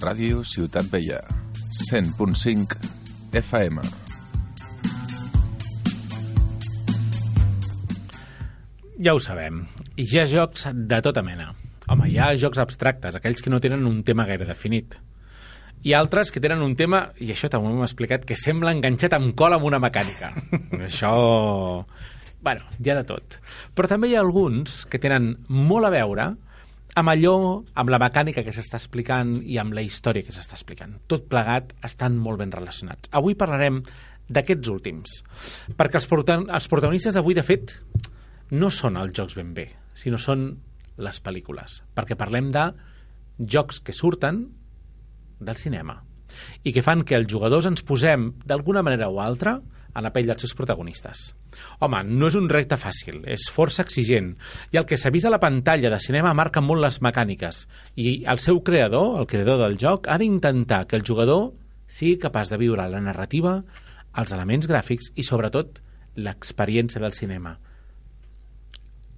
Ràdio Ciutat Vella, 100.5 FM. Ja ho sabem. Hi ha jocs de tota mena. Home, hi ha jocs abstractes, aquells que no tenen un tema gaire definit. I altres que tenen un tema, i això també m'ho explicat, que sembla enganxat amb cola amb una mecànica. això... Bueno, hi ha de tot. Però també hi ha alguns que tenen molt a veure amb allò, amb la mecànica que s'està explicant i amb la història que s'està explicant. Tot plegat estan molt ben relacionats. Avui parlarem d'aquests últims, perquè els, els protagonistes d'avui, de fet, no són els jocs ben bé, sinó són les pel·lícules, perquè parlem de jocs que surten del cinema i que fan que els jugadors ens posem, d'alguna manera o altra, a la pell dels seus protagonistes. Home, no és un repte fàcil, és força exigent, i el que s'ha vist a la pantalla de cinema marca molt les mecàniques, i el seu creador, el creador del joc, ha d'intentar que el jugador sigui capaç de viure la narrativa, els elements gràfics i, sobretot, l'experiència del cinema.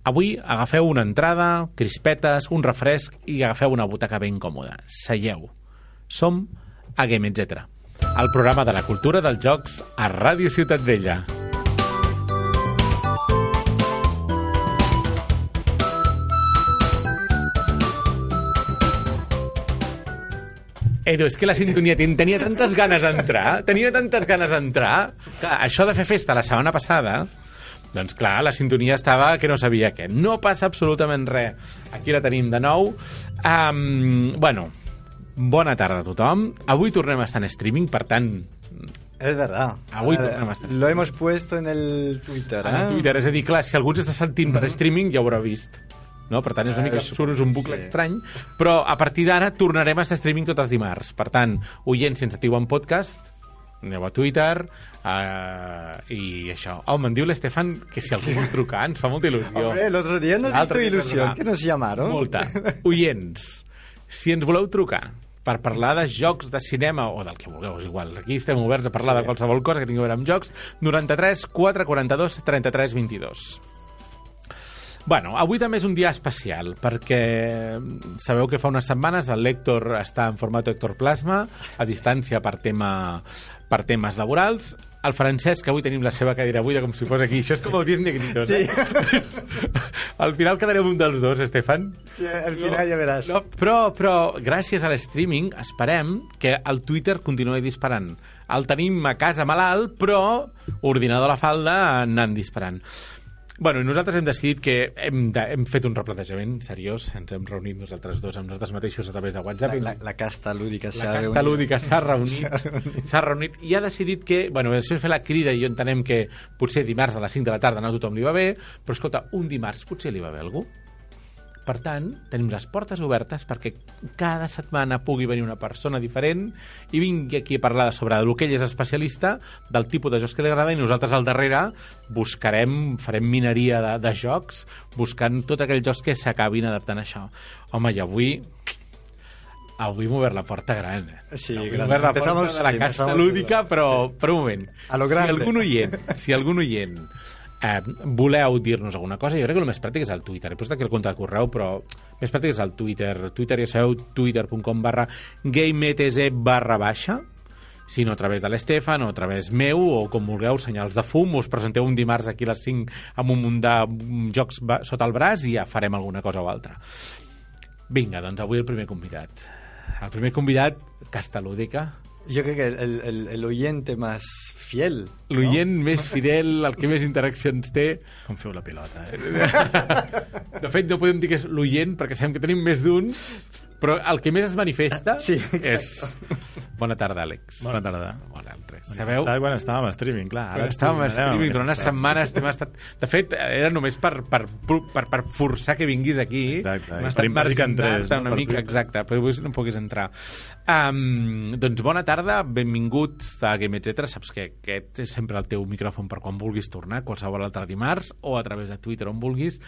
Avui agafeu una entrada, crispetes, un refresc i agafeu una butaca ben còmoda. Seieu. Som a Game Etc el programa de la cultura dels jocs a Ràdio Ciutat Vella. Edu, és que la sintonia tenia tantes ganes d'entrar, tenia tantes ganes d'entrar, que això de fer festa la setmana passada, doncs clar, la sintonia estava que no sabia què. No passa absolutament res. Aquí la tenim de nou. Um, bueno, Bona tarda a tothom. Avui tornem a estar en streaming, per tant... Es verdad. Avui tornem a estar Lo hemos puesto en el Twitter, En eh? el Twitter, és a dir, clar, si algú ens està sentint per streaming ja ho haurà vist. No? Per tant, és una mica Eh, absurd, és un bucle sí. estrany, però a partir d'ara tornarem a estar streaming tots els dimarts. Per tant, oients, si ens sentiu en podcast, aneu a Twitter uh, i això. Home, em diu l'Estefan que si algú vol trucar ens fa molta il·lusió. Hombre, nos L'altre hizo dia ilusión trucar. que nos llamaron. Molta. Oients, si ens voleu trucar per parlar de jocs de cinema o del que vulgueu, és igual. Aquí estem oberts a parlar sí. de qualsevol cosa que tingui a veure amb jocs. 93 442 33 22. Bueno, avui també és un dia especial perquè sabeu que fa unes setmanes el Lector està en format Lector Plasma a distància per tema per temes laborals el Francesc, que avui tenim la seva cadira buida com si fos aquí, això és com el Diez Negritos Sí. eh? al final quedarem un dels dos, Estefan Sí, al final ja veràs. no, però, però gràcies a l'streaming esperem que el Twitter continuï disparant. El tenim a casa malalt, però ordinador a la falda anant disparant. Bueno, i nosaltres hem decidit que hem, de, hem fet un replantejament seriós, ens hem reunit nosaltres dos amb nosaltres mateixos a través de WhatsApp. La, la, la casta lúdica la s'ha casta reunit. lúdica s'ha reunit, s'ha reunit i ha decidit que, bueno, això és fer la crida i entenem que potser dimarts a les 5 de la tarda no tothom li va bé, però escolta, un dimarts potser li va bé algú. Per tant, tenim les portes obertes perquè cada setmana pugui venir una persona diferent i vingui aquí a parlar sobre el que ell és especialista, del tipus de jocs que li agrada i nosaltres al darrere buscarem, farem mineria de, de jocs buscant tots aquells jocs que s'acabin adaptant a això. Home, i avui avui obert la porta gran. eh? Sí, avui gran. obert la Empezamos- porta de la sí, casa lúdica, però, sí. però un moment. A lo Si grande. algun oient, si algun oient eh, voleu dir-nos alguna cosa, jo crec que el més pràctic és el Twitter. He posat aquí el compte de correu, però el més pràctic és el Twitter. Twitter, ja sabeu, twitter.com barra gametz barra baixa, si no a través de l'Estefan o a través meu o com vulgueu, senyals de fum, us presenteu un dimarts aquí a les 5 amb un munt de jocs sota el braç i ja farem alguna cosa o altra. Vinga, doncs avui el primer convidat. El primer convidat, Castalúdica, Yo creo que el, el, el oyente más fiel. ¿no? l'oient més fidel, el que més interaccions té. Com feu la pilota, eh? De fet, no podem dir que és l'oient, perquè sabem que tenim més d'un, però el que més es manifesta Sí, és... Bona tarda, Àlex. Bona tarda. Bona, altres. Sabeu? Sabeu? Quan estàvem a streaming, clar. Ara estàvem a streaming durant unes setmanes. Hem estat... De fet, era només per, per, per, per forçar que vinguis aquí. Exacte, Hem estat marginant-te no? Una mica, exacte, però avui no pogués entrar. Um, doncs bona tarda, benvinguts a Game Etc. Saps que aquest és sempre el teu micròfon per quan vulguis tornar, qualsevol altre dimarts, o a través de Twitter on vulguis.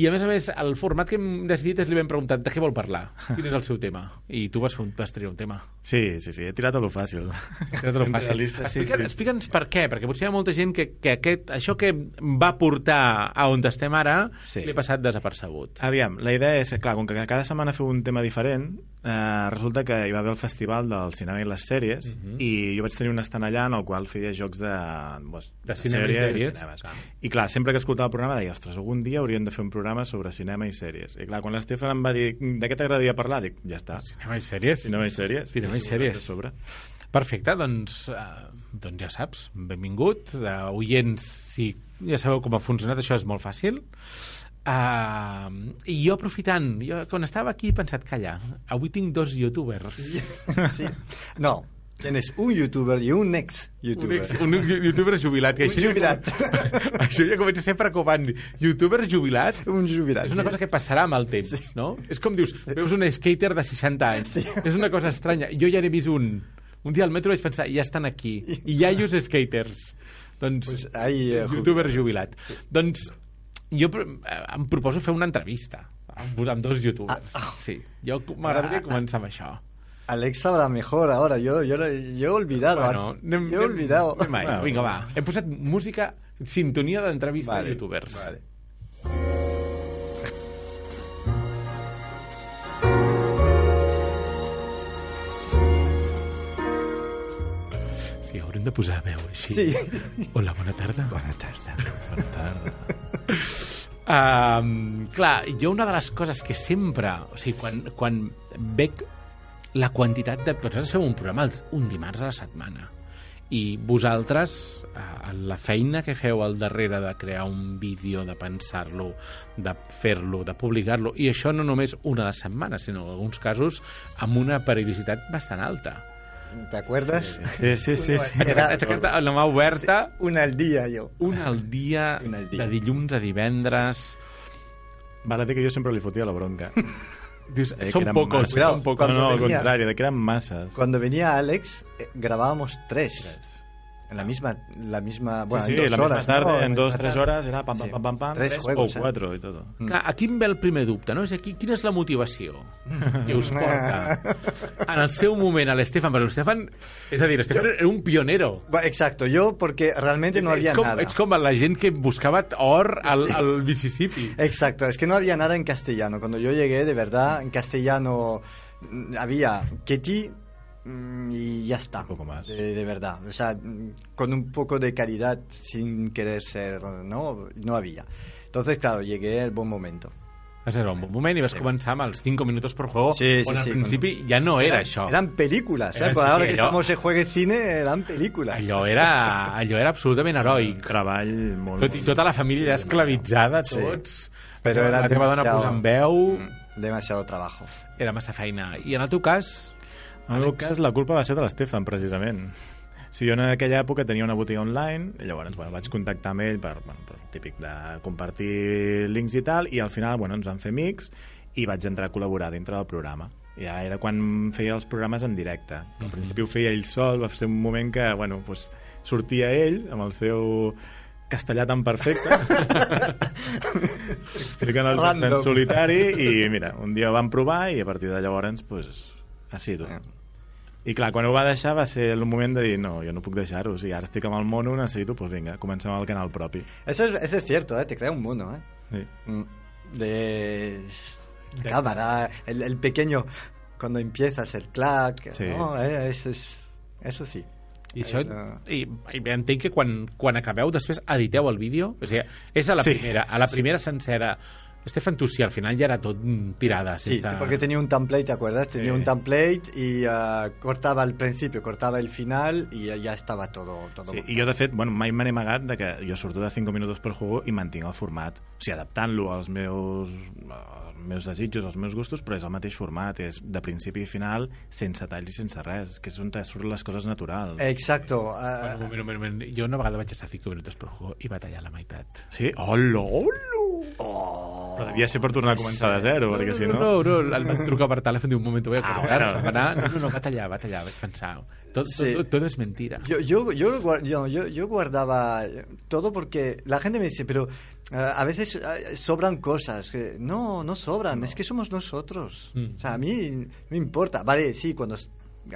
I a més a més, el format que hem decidit és li vam preguntat de què vol parlar, quin és el seu tema. I tu vas, vas triar un tema. Sí, sí, sí, tirat a lo fàcil. Era tot fàcil. Realista, sí, Explica- sí. Explica'ns per què, perquè potser hi ha molta gent que, que aquest, això que va portar a on estem ara Sí. li ha passat desapercebut. Aviam, la idea és, clar, com que cada setmana feu un tema diferent, eh, resulta que hi va haver el festival del cinema i les sèries, Mhm. i jo vaig tenir un estant allà en el qual feia jocs de... Pues, De cinema i sèries. cinemes. Clar. I clar, sempre que escoltava el programa deia, ostres, algun dia hauríem de fer un programa sobre cinema i sèries. I clar, quan l'Estefan em va dir, de què t'agradaria parlar? Dic, ja està. Cinema i sèries? Cinema i sèries. Cinema i sèries. sobre. Perfecte, doncs, uh, doncs ja saps, benvingut. Uh, oients, si ja sabeu com ha funcionat, això és molt fàcil. Uh, I jo aprofitant, jo quan estava aquí he pensat, calla, avui tinc dos youtubers. Sí. No, tienes un youtuber y un ex Un, youtuber. ex, un youtuber jubilat. Que Un això ja- jubilat. això ja comença a ser preocupant. Youtuber jubilat Un jubilat. és una cosa que passarà amb el temps, no? És com dius, veus un skater de 60 anys. Sí. És una cosa estranya. Jo ja n'he vist un. Un dia al metro vaig pensar, ja estan aquí. I ja hi us skaters. Doncs, Pues ahí, eh, youtuber jubilat. Doncs, jo eh, em proposo fer una entrevista amb, amb dos youtubers. Ah, Sí, jo m'agradaria Ah, començar amb això. Alex sabrá mejor ahora. Yo, yo, yo he olvidado. Bueno, anem- yo he olvidado. anem ahí. Vinga, va. Hem posat música, sintonia d'entrevista Vale, de youtubers. Vale. De posar veu així. Sí. Hola, bona tarda. Bona tarda. Bona tarda. Um, clar, jo una de les coses que sempre... O sigui, quan, quan veig la quantitat de... Nosaltres fem un programa un dimarts a la setmana i vosaltres, eh, la feina que feu al darrere de crear un vídeo, de pensar-lo, de fer-lo, de publicar-lo, i això no només una a la setmana, sinó en alguns casos amb una periodicitat bastant alta. ¿Te acuerdas? Sí, sí, sí. sí. Era- Aixeca't amb la mà oberta, Una al día yo. una al dia, Una al dia. de dilluns a divendres... Val a dir que jo sempre li fotia la bronca. Dius, Eh, eren pocos, són pocos. No, no, al venía- contrari, de que eren masses. Cuando venía Alex, eh, grabábamos tres. En la misma, la misma, bueno, sí, en sí, dos la misma horas. tarde, ¿no? en dos, misma tres tarde. horas era pam, pam, pam, pam, pam, Tres tres juegos, o eh? cuatro y todo. Clar, aquí em ve el primer dubte, no? És aquí, quina és la motivació que us porta en el seu moment a l'Estefan? Perquè l'Estefan, és a dir, l'Estefan era un pionero. Exacto, yo porque realmente no había com, nada. ets com la gent que buscava or al, al Mississippi. Exacto, es que no había nada en castellano. Cuando yo llegué, de verdad, en castellano mm, había Ketty mm, y ya está. Un poco más. De, de verdad. O sea, mm, con un poco de calidad sin querer ser, ¿no? No había. Entonces, claro, llegué al buen momento. Va ser un bon moment i vas Sí. començar amb els 5 minuts per juego, Sí, sí, on al sí, principi ja no era Eran- això. Eran películas, Era ¿eh? Por así, ahora sí, que yo- estamos en juegue cine, eran películas. Allò era, allò era absolutament Un heroic. treball molt... Tot, I tota la família ja esclavitzada, Sí. tots. Però era la teva dona demasiado- posant veu, Demasiado trabajo. era massa feina. I en el teu cas, En el meu cas, la culpa va ser de l'Estefan, precisament. Si jo en aquella època tenia una botiga online, i llavors bueno, vaig contactar amb ell per, bueno, per típic de compartir links i tal, i al final bueno, ens vam fer amics i vaig entrar a col·laborar dintre del programa. Ja era quan feia els programes en directe. Al principi ho feia ell sol, va ser un moment que bueno, pues, sortia ell amb el seu castellà tan perfecte explicant el en solitari i mira, un dia ho vam provar i a partir de llavors pues, ha sigut. I clar, quan ho va deixar va ser el moment de dir no, jo no puc deixar-ho, o sigui, ara estic amb el mono necessito, doncs vinga, comencem amb el canal propi Eso es, eso es cierto, ¿eh? Te crea un mono, ¿eh? sí. Mm, De, de cámara, el, el pequeño, cuando empiezas el clac, Sí. ¿no? Eh, Eso, es, eso sí. I això, Eh, i, i entenc que quan, quan acabeu després editeu el vídeo, o sigui, és a la Sí. primera, a la primera sencera Estefan, tu sí, al final ja era tot mm, tirada. Sí, Sense... porque tenía un template, ¿te acuerdas? Tenía Sí. un template y ah, cortaba el principio, cortaba el final y ya- ya estaba todo, todo Sí. I jo, de fet, bueno, mai me n'he amagat de que jo surto de 5 minuts per juego i mantinc el format. O sigui, adaptant-lo als meus, meus desitjos, als meus gustos, però és el mateix format, és de principi i final, sense talls i sense res, que és on te surten les coses naturals. Exacto. ah, Bueno, moment, moment, moment. Jo una vegada vaig estar 5 minuts per juego i va tallar la meitat. Sí? Hola, hola! oh. Però devia ser per tornar a començar de zero, perquè si no... No, no, no, el vaig trucar per telèfon i un moment voy a Ah, colgar, bueno. anar. No, no, no, va tallar, va tallar, vaig pensar. Tot, Sí. tot, tot és mentira. Yo, yo, yo, lo guar- yo, yo, yo guardaba todo porque la gente me dice, pero ah, a veces ah, sobran cosas. que No, no sobran, es que somos nosotros. Mm. O sea, a mí no me importa. Vale, sí, cuando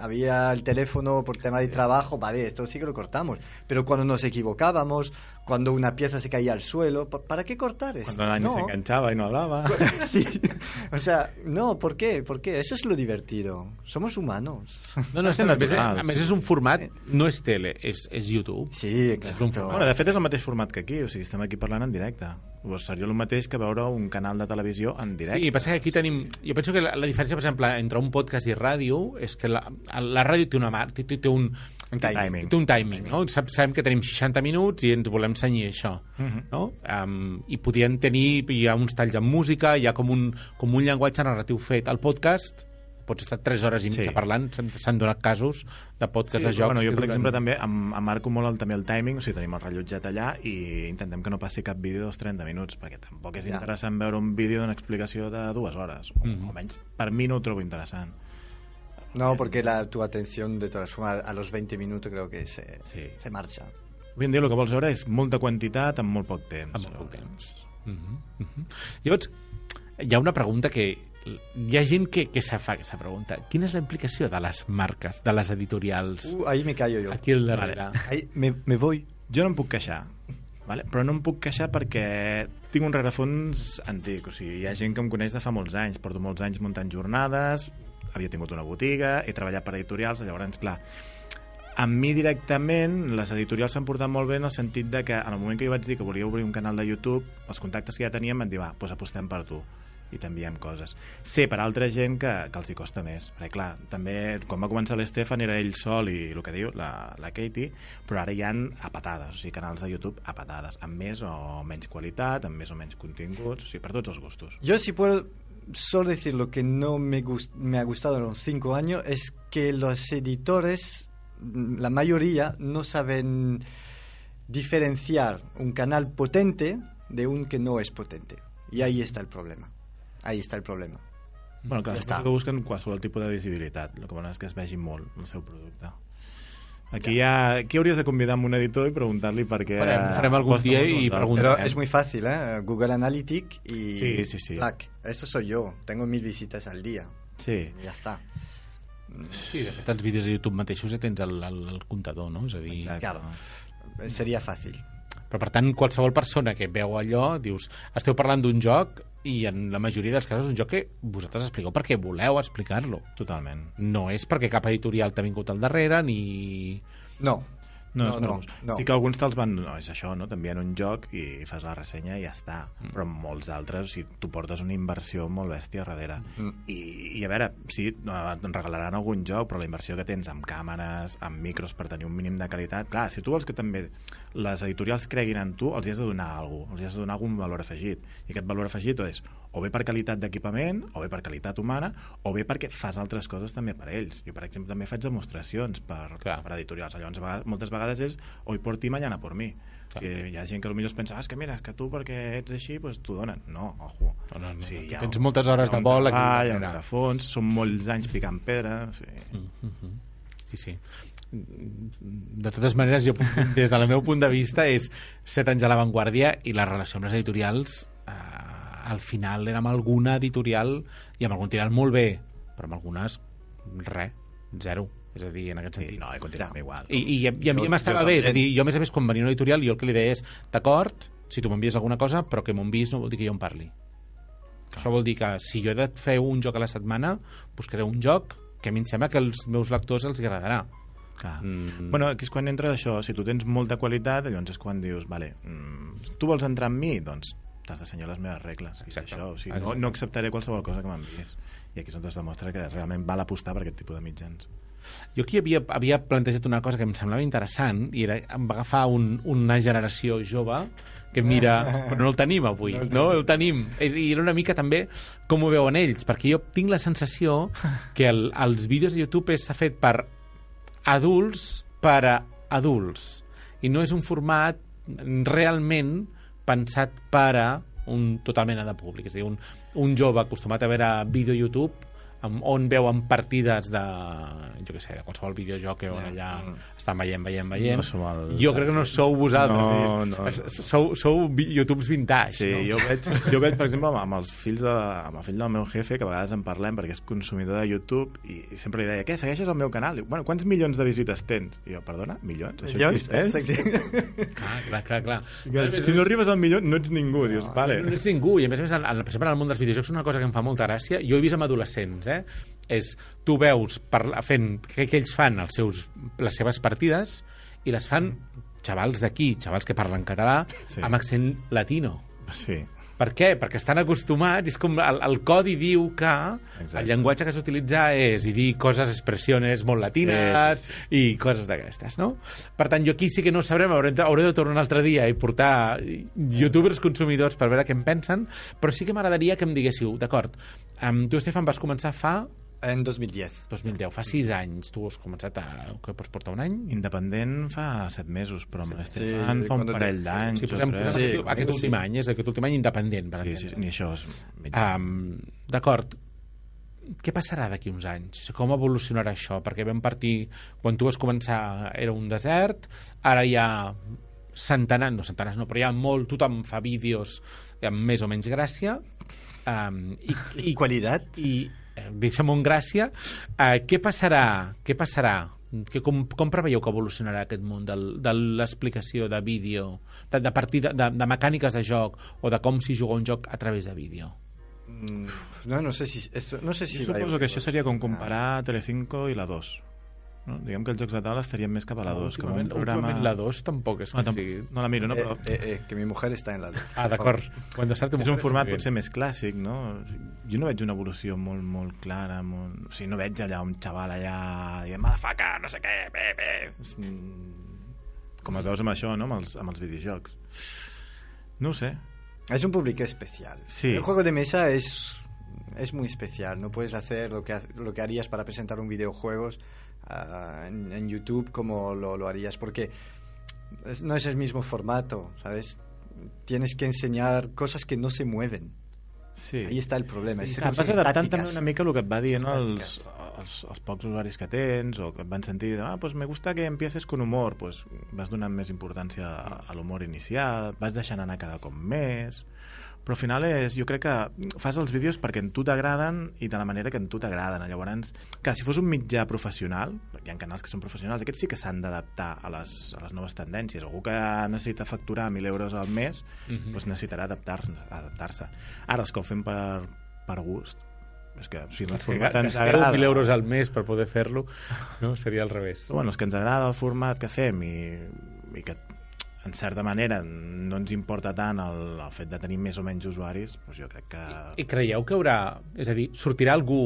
había el teléfono por tema de trabajo, vale, esto sí que lo cortamos. Pero cuando nos equivocábamos, cuando una pieza se caía al suelo, ¿pa- ¿para qué cortar esto? Cuando Dani se enganchaba y no hablaba. sí, o sea, no, ¿por qué? ¿Por qué? Eso es lo divertido. Somos humanos. No, no, a, més, natural. a més és un format, no és tele, és, és YouTube. Sí, format. Bueno, de fet és el mateix format que aquí, o sigui, estem aquí parlant en directe. Pues seria el mateix que veure un canal de televisió en directe. Sí, passa que aquí tenim... Jo penso que la, la diferència, per exemple, entre un podcast i ràdio és que la, la ràdio té una té, té, té un, Un timing. té un timing, no? Sabem que tenim 60 minuts i ens volem senyir això, Mhm. no? Um, I podien tenir, hi ha uns talls amb música, hi ha com un, com un llenguatge narratiu fet. El podcast pots estar 3 hores i mitja Sí. parlant, s'han- donat casos de podcast Sí, de jocs. bueno, jo, per exemple, també em, em marco molt el, també el timing, o sigui, tenim el rellotget allà i intentem que no passi cap vídeo dels 30 minuts, perquè tampoc és Ja. interessant veure un vídeo d'una explicació de dues hores, o Mhm. almenys per mi no ho trobo interessant. No, porque la, tu atención de todas formas a los 20 minutos creo que se, Sí. se marcha. Avui en dia el que vols veure és molta quantitat amb molt poc temps. amb molt poc temps. Uh -huh, uh -huh. Llavors, hi ha una pregunta que hi ha gent que, que se fa aquesta pregunta. Quina és la implicació de les marques, de les editorials, Uh, ahí me callo yo. aquí al darrere? Ahí me, me voy. Jo no em puc queixar, vale? però no em puc queixar perquè tinc un rerefons antic. O sigui, hi ha gent que em coneix de fa molts anys. Porto molts anys muntant jornades, havia tingut una botiga, he treballat per editorials, llavors, clar, amb mi directament les editorials s'han portat molt bé en el sentit de que en el moment que jo vaig dir que volia obrir un canal de YouTube, els contactes que ja teníem em van dir, va, doncs apostem per tu i t'enviem coses. Sé per altra gent que, que els hi costa més, perquè clar, també quan va començar l'Estefan era ell sol i el que diu, la, la Katie, però ara hi han a patades, o sigui, canals de YouTube a patades, amb més o menys qualitat, amb més o menys continguts, o sigui, per tots els gustos. Yo si puedo solo decir lo que no me, gust- me ha gustado en los cinco años es que los editores, la mayoría, no saben diferenciar un canal potente de un que no es potente. Y ahí está el problema. Ahí está el problema. Bueno, clar, Ja està. que busquen qualsevol tipus de visibilitat. El que volen és que es vegi molt el seu producte. Aquí, ja. aquí hauries de convidar amb un editor i preguntar-li per què... Farem- farem algun dia molt i altres. preguntem. Pero es muy fácil, ¿eh? Google Analytics y... Sí, sí, sí. Plac. Esto soy yo. Tengo mil visitas al día. Sí. Ya está. Sí, de fet, els vídeos de YouTube mateixos ja tens el, el, el comptador, no? És a dir... Exacte. Claro. Sería fácil. Però, per tant, qualsevol persona que veu allò, dius, esteu parlant d'un joc i en la majoria dels casos és un joc que vosaltres expliqueu perquè voleu explicar-lo. Totalment. No és perquè cap editorial t'ha vingut al darrere ni... No. No, No, no, no. Sí que alguns te'ls van... No, és això, no? T'envien un joc i fas la ressenya i ja està. Mm. Però molts d'altres, o sigui, tu portes una inversió molt bèstia darrere. Mm. I, I a veure, sí, et regalaran algun joc, però la inversió que tens amb càmeres, amb micros per tenir un mínim de qualitat... Clar, si tu vols que també les editorials creguin en tu, els hi has de donar alguna cosa, els hi has de donar algun valor afegit. I aquest valor afegit és o bé per qualitat d'equipament, o bé per qualitat humana, o bé perquè fas altres coses també per ells. Jo, per exemple, també faig demostracions per, Clar. per editorials. Llavors, a vegades, moltes vegades és hoy por ti, mañana por mi. Clar. Que hi ha gent que potser es pensa, ah, és que mira, que tu perquè ets així, pues, t'ho donen. No, ojo. No, no, no. Sí, hi ha tens moltes hores hi de vol aquí treball, hi un darrere. rerefons, són molts anys picant pedra. Sí. Mhm. Sí, sí. De totes maneres, jo, des del meu punt de vista, és set anys a l'avantguàrdia i la relació amb les editorials eh, al final era amb alguna editorial i amb algun tirant molt bé, però amb algunes res, zero. És a dir, en aquest Sí, sentit. no, i continuem igual. I, i, i a mi m'estava bé, és a dir, jo a més a més quan venia una editorial jo el que li deia és, d'acord, si tu m'envies alguna cosa, però que m'ho envies no vol dir que jo en parli. Això vol dir que si jo he de fer un joc a la setmana, buscaré un joc que a mi em sembla que als meus lectors els agradarà. Clar. Mm. Bueno, aquí és quan entra això, si tu tens molta qualitat, llavors és quan dius, vale, mm, tu vols entrar amb mi? Doncs t'has de senyar les meves regles. I Exacte. això, o sigui, no, no acceptaré qualsevol cosa que m'envies. I aquí és on es demostra que realment val apostar per aquest tipus de mitjans. Jo aquí havia, havia plantejat una cosa que em semblava interessant i era, em va agafar un, una generació jove que mira... Però no el tenim avui, no, no el tenim. I era una mica també com ho veuen ells, perquè jo tinc la sensació que el, els vídeos de YouTube està fet per adults per a adults. I no és un format realment pensat per a un totalment de públic, és a dir, un, un jove acostumat a veure vídeo a YouTube on veuen partides de, jo què sé, de qualsevol videojoc on allà estan veient, veient, veient. No som el- Jo crec que no sou vosaltres. No, és, no. és- Sou, sou YouTubes vintage. Sí, no? jo veig, jo veig, per exemple, amb, els fills de, amb el fill del meu jefe, que a vegades en parlem perquè és consumidor de YouTube, i, i sempre li deia, què, segueixes el meu canal? Diu, bueno, quants milions de visites tens? I jo, perdona, milions? Això Milions? existeix? Sí. Clar, clar, clar. clar. Que Si no arribes al milió, no ets ningú. Dius, vale. No ets ningú, i a més a més, en, en, per exemple, en el món dels videojocs, una cosa que em fa molta gràcia, jo he vist amb adolescents, eh? és, tu veus parla, fent, que, que ells fan els seus, les seves partides i les fan xavals d'aquí, xavals que parlen català, Sí. sí. amb accent latino. Sí. Per què? Perquè estan acostumats, és com el, el codi diu que Exacte. el llenguatge que s'utilitza és i dir coses, expressiones molt latines Sí, i coses d'aquestes, no? Per tant, jo aquí sí que no ho sabrem, hauré, hauré de tornar un altre dia i portar youtubers consumidors per veure què en pensen, però sí que m'agradaria que em diguéssiu, d'acord, um, tu, Estefan, vas començar fa En 2010. 2010, fa sis anys, tu has començat a... que pots portar un any? Independent fa set mesos, però amb Sí, l'Estefan fa un parell d'anys. Sí, posem, Sí, aquest, conmigo aquest sí. últim any, és aquest últim any independent, per Sí, sí, ni això és... Um, D'acord. Què passarà d'aquí uns anys? Com evolucionarà això? Perquè vam partir... Quan tu vas començar era un desert, ara hi ha centenars, no centenars no, però hi ha molt... Tothom fa vídeos amb més o menys gràcia. Um, i, I qualitat? i deixa'm un gràcia eh, què passarà què passarà? Que com, com preveieu que evolucionarà aquest món del, de l'explicació de vídeo de, de, partir de, de, mecàniques de joc o de com s'hi juga un joc a través de vídeo? Mm, No, no sé si... Esto, no sé si a- suposo que això seria com comparar Telecinco i la 2. No? Diguem que els jocs de taula estarien més cap a la 2. Com un últimament, programa... últimament la 2 tampoc és No, que tampoc, sigui... no la miro, no? Eh, Però eh, eh, que mi mujer está en la... Ah, d'acord. Cuando start és un format potser més clàssic, no? Jo no veig una evolució molt, molt clara, molt... o sigui, no veig allà un xaval allà dient, motherfucker, no sé què, bé, bé. És, Com el veus amb això, no? Amb els, amb els videojocs. No ho sé. Es un público especial. Sí. El juego de mesa es, es muy especial. No puedes hacer lo que, lo que harías para presentar un videojuegos ah, en, en YouTube como lo, lo harías, porque es- no es el mismo formato, ¿sabes? Tienes que enseñar cosas que no se mueven. Sí. Ahí está el problema. Sí, cosas adaptant també una mica el que et va dient els, Estàtiques. els, els pocs usuaris que tens o que et van sentir ah, pues me gusta que empieces con humor pues vas donant més importància a, a l'humor inicial vas deixant anar cada cop més però al final és, jo crec que fas els vídeos perquè en tu t'agraden i de la manera que en tu t'agraden. Llavors, que si fos un mitjà professional, perquè hi ha canals que són professionals, aquests sí que s'han d'adaptar a, les, a les noves tendències. Algú que necessita facturar 1.000 euros al mes, Mhm. doncs necessitarà adaptar-se. Adaptar Ara, els que ho fem per, per gust, és que si el que format ens agrada... 1.000 euros al mes per poder fer-lo no? seria al revés bueno, els que ens agrada el format que fem i, i que en certa manera no ens importa tant el, el fet de tenir més o menys usuaris, doncs jo crec que... I creieu que haurà... És a dir, sortirà algú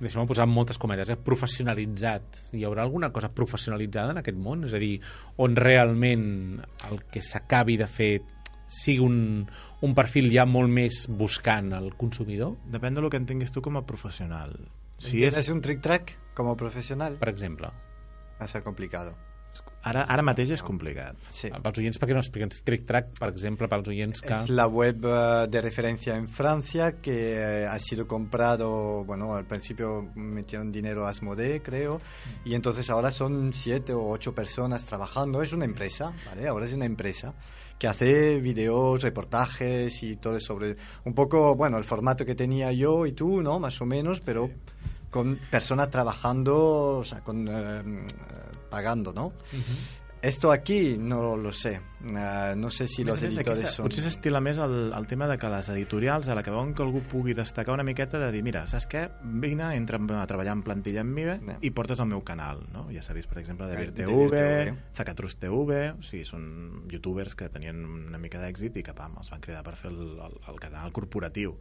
deixeu-me posar en moltes cometes, eh, professionalitzat. Hi haurà alguna cosa professionalitzada en aquest món? És a dir, on realment el que s'acabi de fer sigui un, un perfil ja molt més buscant el consumidor, Depèn del que entenguis tu com a professional. Si ¿Tienes és, un trick-track como profesional? per exemple. Va a ser complicado. Ara, ara mateix és complicat. Sí. Pels oients, perquè no expliquen Trick Track, per exemple, pels oients que... Es la web eh, de referencia en Francia que eh, ha sido comprado, bueno, al principio metieron dinero a Asmodee, creo, y entonces ahora son siete o ocho personas trabajando. Es una empresa, ¿vale? Ahora es una empresa que hace videos, reportajes y todo sobre un poco, bueno, el formato que tenía yo y tú, ¿no? Más o menos, pero con personas trabajando, o sea, con, eh, pagando, ¿no? Esto aquí no lo sé. Uh, no sé si los se- son... Potser s'estila més el, el tema de que les editorials, a la que veuen que algú pugui destacar una miqueta, de dir, mira, saps què? Vine, entra a treballar en plantilla amb mi Ja. i portes el meu canal, no? Ja s'ha vist, per exemple, de Vir TV. Zacatrus TV, o sigui, són youtubers que tenien una mica d'èxit i que, pam, els van cridar per fer el, el, el canal corporatiu.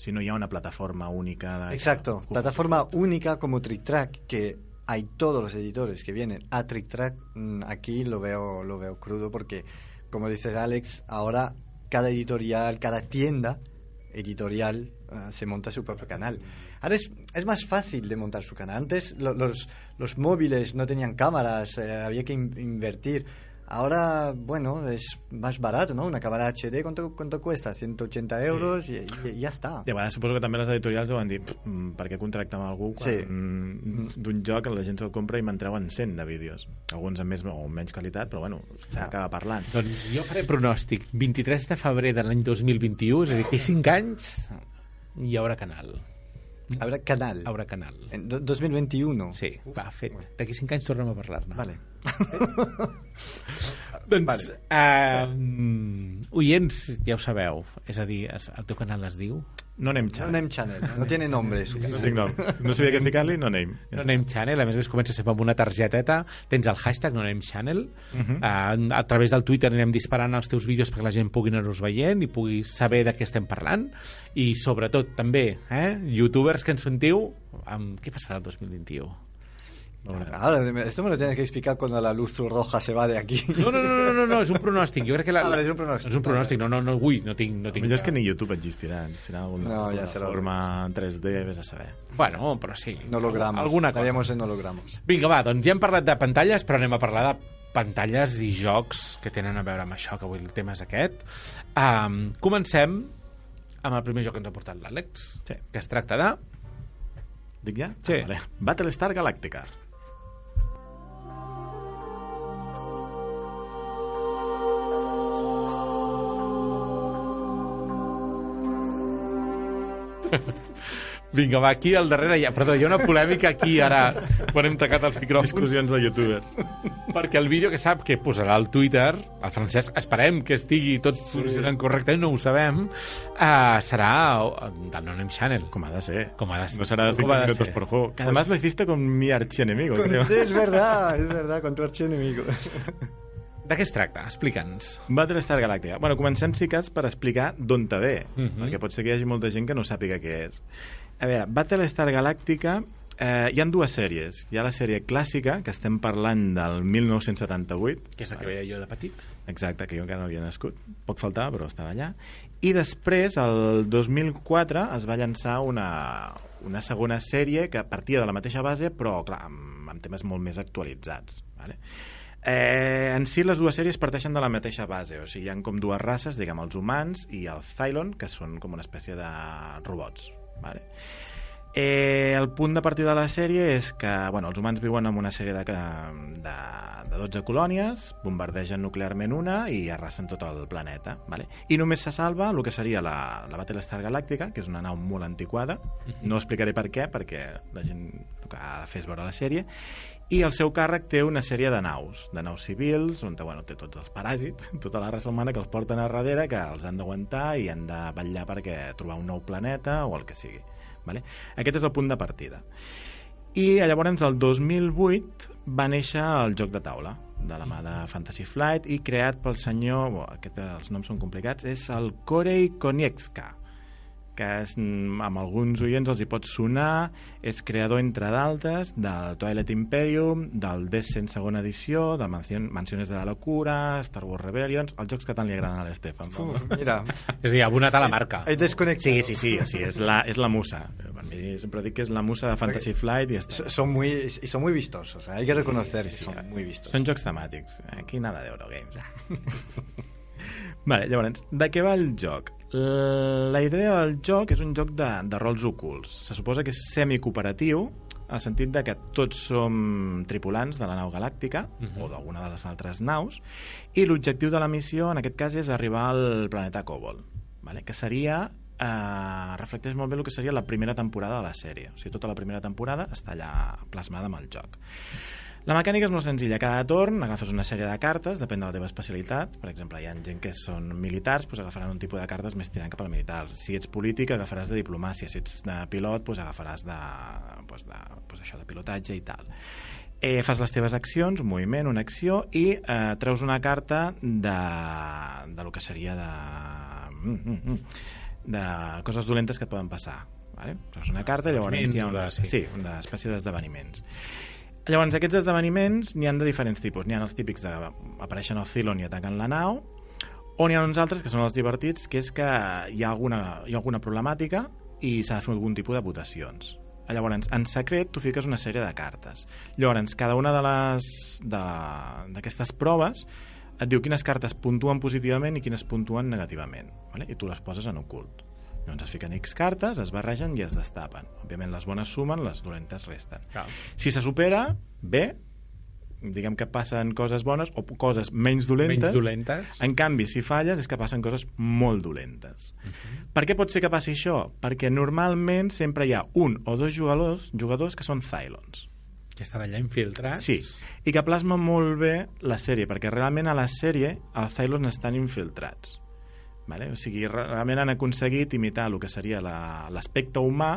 Si no hi ha una plataforma única... Exacto, plataforma única como Trick Track, que hay todos los editores que vienen a Trick Track, mm, aquí lo veo, lo veo crudo porque, como dices Alex, ahora cada editorial, cada tienda editorial eh, se monta su propio canal. Ahora es, es más fácil de montar su canal. Antes lo- los, los móviles no tenían cámaras, eh, había que in- invertir. Ahora, bueno, es más barato, ¿no? Una cámara HD, ¿cuánto, cuánto cuesta? 180 euros y, y- y ya está. I a vegades suposo que també les editorials deuen dir "Mm, per què contractar amb algú quan Sí. mm, d'un joc la gent se'l compra i me'n treuen 100 de vídeos alguns amb més o menys qualitat però bueno, s'acaba parlant Doncs jo faré pronòstic. 23 de febrer de l'any 2021, és a dir, que 5 anys hi haurà canal. Habrá canal. Haurà canal. En do- 2021. Sí, va, fet. D'aquí 5 anys tornem a parlar-ne. Vale. Doncs, Vale. vale. uh, oients, ja ho sabeu. És a dir, el teu canal es diu no anem No xat Name Channel, no tiene nombre. su no nom no sabia què ficar-li, no anem No Name Channel, a més a més comença sempre amb una targeteta, tens el hashtag No Name Channel, uh. -huh. a través del Twitter anirem disparant els teus vídeos perquè la gent pugui anar-los veient i pugui saber de què estem parlant, i sobretot també, eh, youtubers que ens sentiu, amb què passarà el 2021? Ahora, esto me lo tienes que explicar cuando la luz roja se va de aquí. No, no, no, no, no, no és un pronòstic. Jo crec que la, Ah, vale, és un pronòstic. És un pronòstic, no, no, no vull, no tinc... No tinc millor és que ni YouTube existirà serà alguna, No, alguna ja serà forma en 3D, vés a saber Bueno, però sí. No logramos. Alguna cosa. Estaríamos en hologramos. Vinga, va, doncs ja hem parlat de pantalles, però anem a parlar de pantalles i jocs que tenen a veure amb això, que avui el tema és aquest. Um, comencem amb el primer joc que ens ha portat l'Àlex, Sí. que es tracta de... dic ja? Sí. Ah, vale. Battlestar Galactica Vinga, va, aquí al darrere hi ha... Perdó, hi ha una polèmica aquí ara, quan hem tacat els micròfons, discussions de youtubers. Perquè el vídeo que sap que posarà al Twitter, el Francesc, esperem que estigui tot funcionant correctament, no ho sabem, uh, serà del No Name Channel. com ha de ser. Com ha de ser. no serà de Com 5 ha de minutos por juego. Que además lo hiciste con mi archienemigo Con- creo. sí, es verdad, es verdad, con tu archienemigo. De què es tracta? Explica'ns. Battlestar Galactica. Bueno, comencem, si cas, per explicar d'on te ve, Mhm. perquè pot ser que hi hagi molta gent que no sàpiga què és. A veure, Battlestar Galactica... Eh, hi han dues sèries. Hi ha la sèrie clàssica, que estem parlant del 1978, Que és la que veia jo de petit. exacte, que jo encara no havia nascut. Poc faltava, però estava allà. I després, el 2004, es va llançar una, una segona sèrie que partia de la mateixa base, però, clar, amb, amb temes molt més actualitzats. Vale? Eh, en si les dues sèries parteixen de la mateixa base, o sigui, hi ha com dues races, diguem, els humans i els Cylon, que són com una espècie de robots. Vale? Eh, el punt de partida de la sèrie és que bueno, els humans viuen en una sèrie de, de, de 12 colònies, bombardegen nuclearment una i arrasen tot el planeta. Vale? I només se salva el que seria la, la Battlestar Galàctica, que és una nau molt antiquada. No explicaré per què, perquè la gent el que ha de fer és veure la sèrie. I al seu càrrec té una sèrie de naus, de naus civils, on bueno, té tots els paràsits, tota la raça humana que els porten a darrere, que els han d'aguantar i han de vetllar perquè trobar un nou planeta o el que sigui. Vale? Aquest és el punt de partida. I llavors, el 2008, va néixer el joc de taula de la mà de Fantasy Flight i creat pel senyor, bo, aquest, els noms són complicats, és el Korei Konietzka que és, mm, amb alguns oients els hi pot sonar, és creador, entre d'altres, del Twilight Imperium, del Descent segona edició, Mansion, Mansiones de la Locura, Star Wars Rebellions, els jocs que tant li agraden a l'Estefan. no? Mira, És a dir, abonat a la marca. hay desconectado. Sí, sí, sí, o sigui, és, la, és la musa. Per mi sempre dic que és la musa de Fantasy Flight i ja està. Son muy, y son muy vistosos, ¿eh? hay que reconocer que sí, son sí. muy vistosos. Són jocs temàtics. Aquí nada d'Eurogames. vale, llavors, de què va el joc? La idea del joc és un joc de, de rols ocults. Se suposa que és semicooperatiu, en el sentit de que tots som tripulants de la nau galàctica, Mhm. o d'alguna de les altres naus, i l'objectiu de la missió, en aquest cas, és arribar al planeta Cobol, vale? que seria eh, reflecteix molt bé el que seria la primera temporada de la sèrie. O sigui, tota la primera temporada està allà plasmada amb el joc. La mecànica és molt senzilla. Cada torn agafes una sèrie de cartes, depèn de la teva especialitat. Per exemple, hi ha gent que són militars, doncs agafaran un tipus de cartes més tirant cap al militar. Si ets polític, agafaràs de diplomàcia. Si ets de pilot, doncs agafaràs de, doncs de, doncs això, de pilotatge i tal. Eh, fas les teves accions, un moviment, una acció, i eh, treus una carta de, de lo que seria de... mm, mm, mm, de coses dolentes que et poden passar. Vale? Treus una carta i llavors hi ha una, sí, una espècie d'esdeveniments. Llavors, aquests esdeveniments n'hi han de diferents tipus. N'hi ha els típics de apareixen al Cylon i ataquen la nau, o n'hi ha uns altres que són els divertits, que és que hi ha alguna, hi ha alguna problemàtica i s'ha de fer algun tipus de votacions. Llavors, en secret, tu fiques una sèrie de cartes. Llavors, cada una d'aquestes proves et diu quines cartes puntuen positivament i quines puntuen negativament. Vale? I tu les poses en ocult. Llavors es fiquen X cartes, es barregen i es destapen. Òbviament les bones sumen, les dolentes resten. Clar. Si se supera, bé, diguem que passen coses bones o coses menys dolentes. Menys dolentes. En canvi, si falles, és que passen coses molt dolentes. Mhm. Per què pot ser que passi això? Perquè normalment sempre hi ha un o dos jugadors, jugadors que són Cylons. Que estan allà infiltrats. Sí, i que plasma molt bé la sèrie, perquè realment a la sèrie els Cylons estan infiltrats. Vale? O sigui, re- realment han aconseguit imitar el que seria la- l'aspecte humà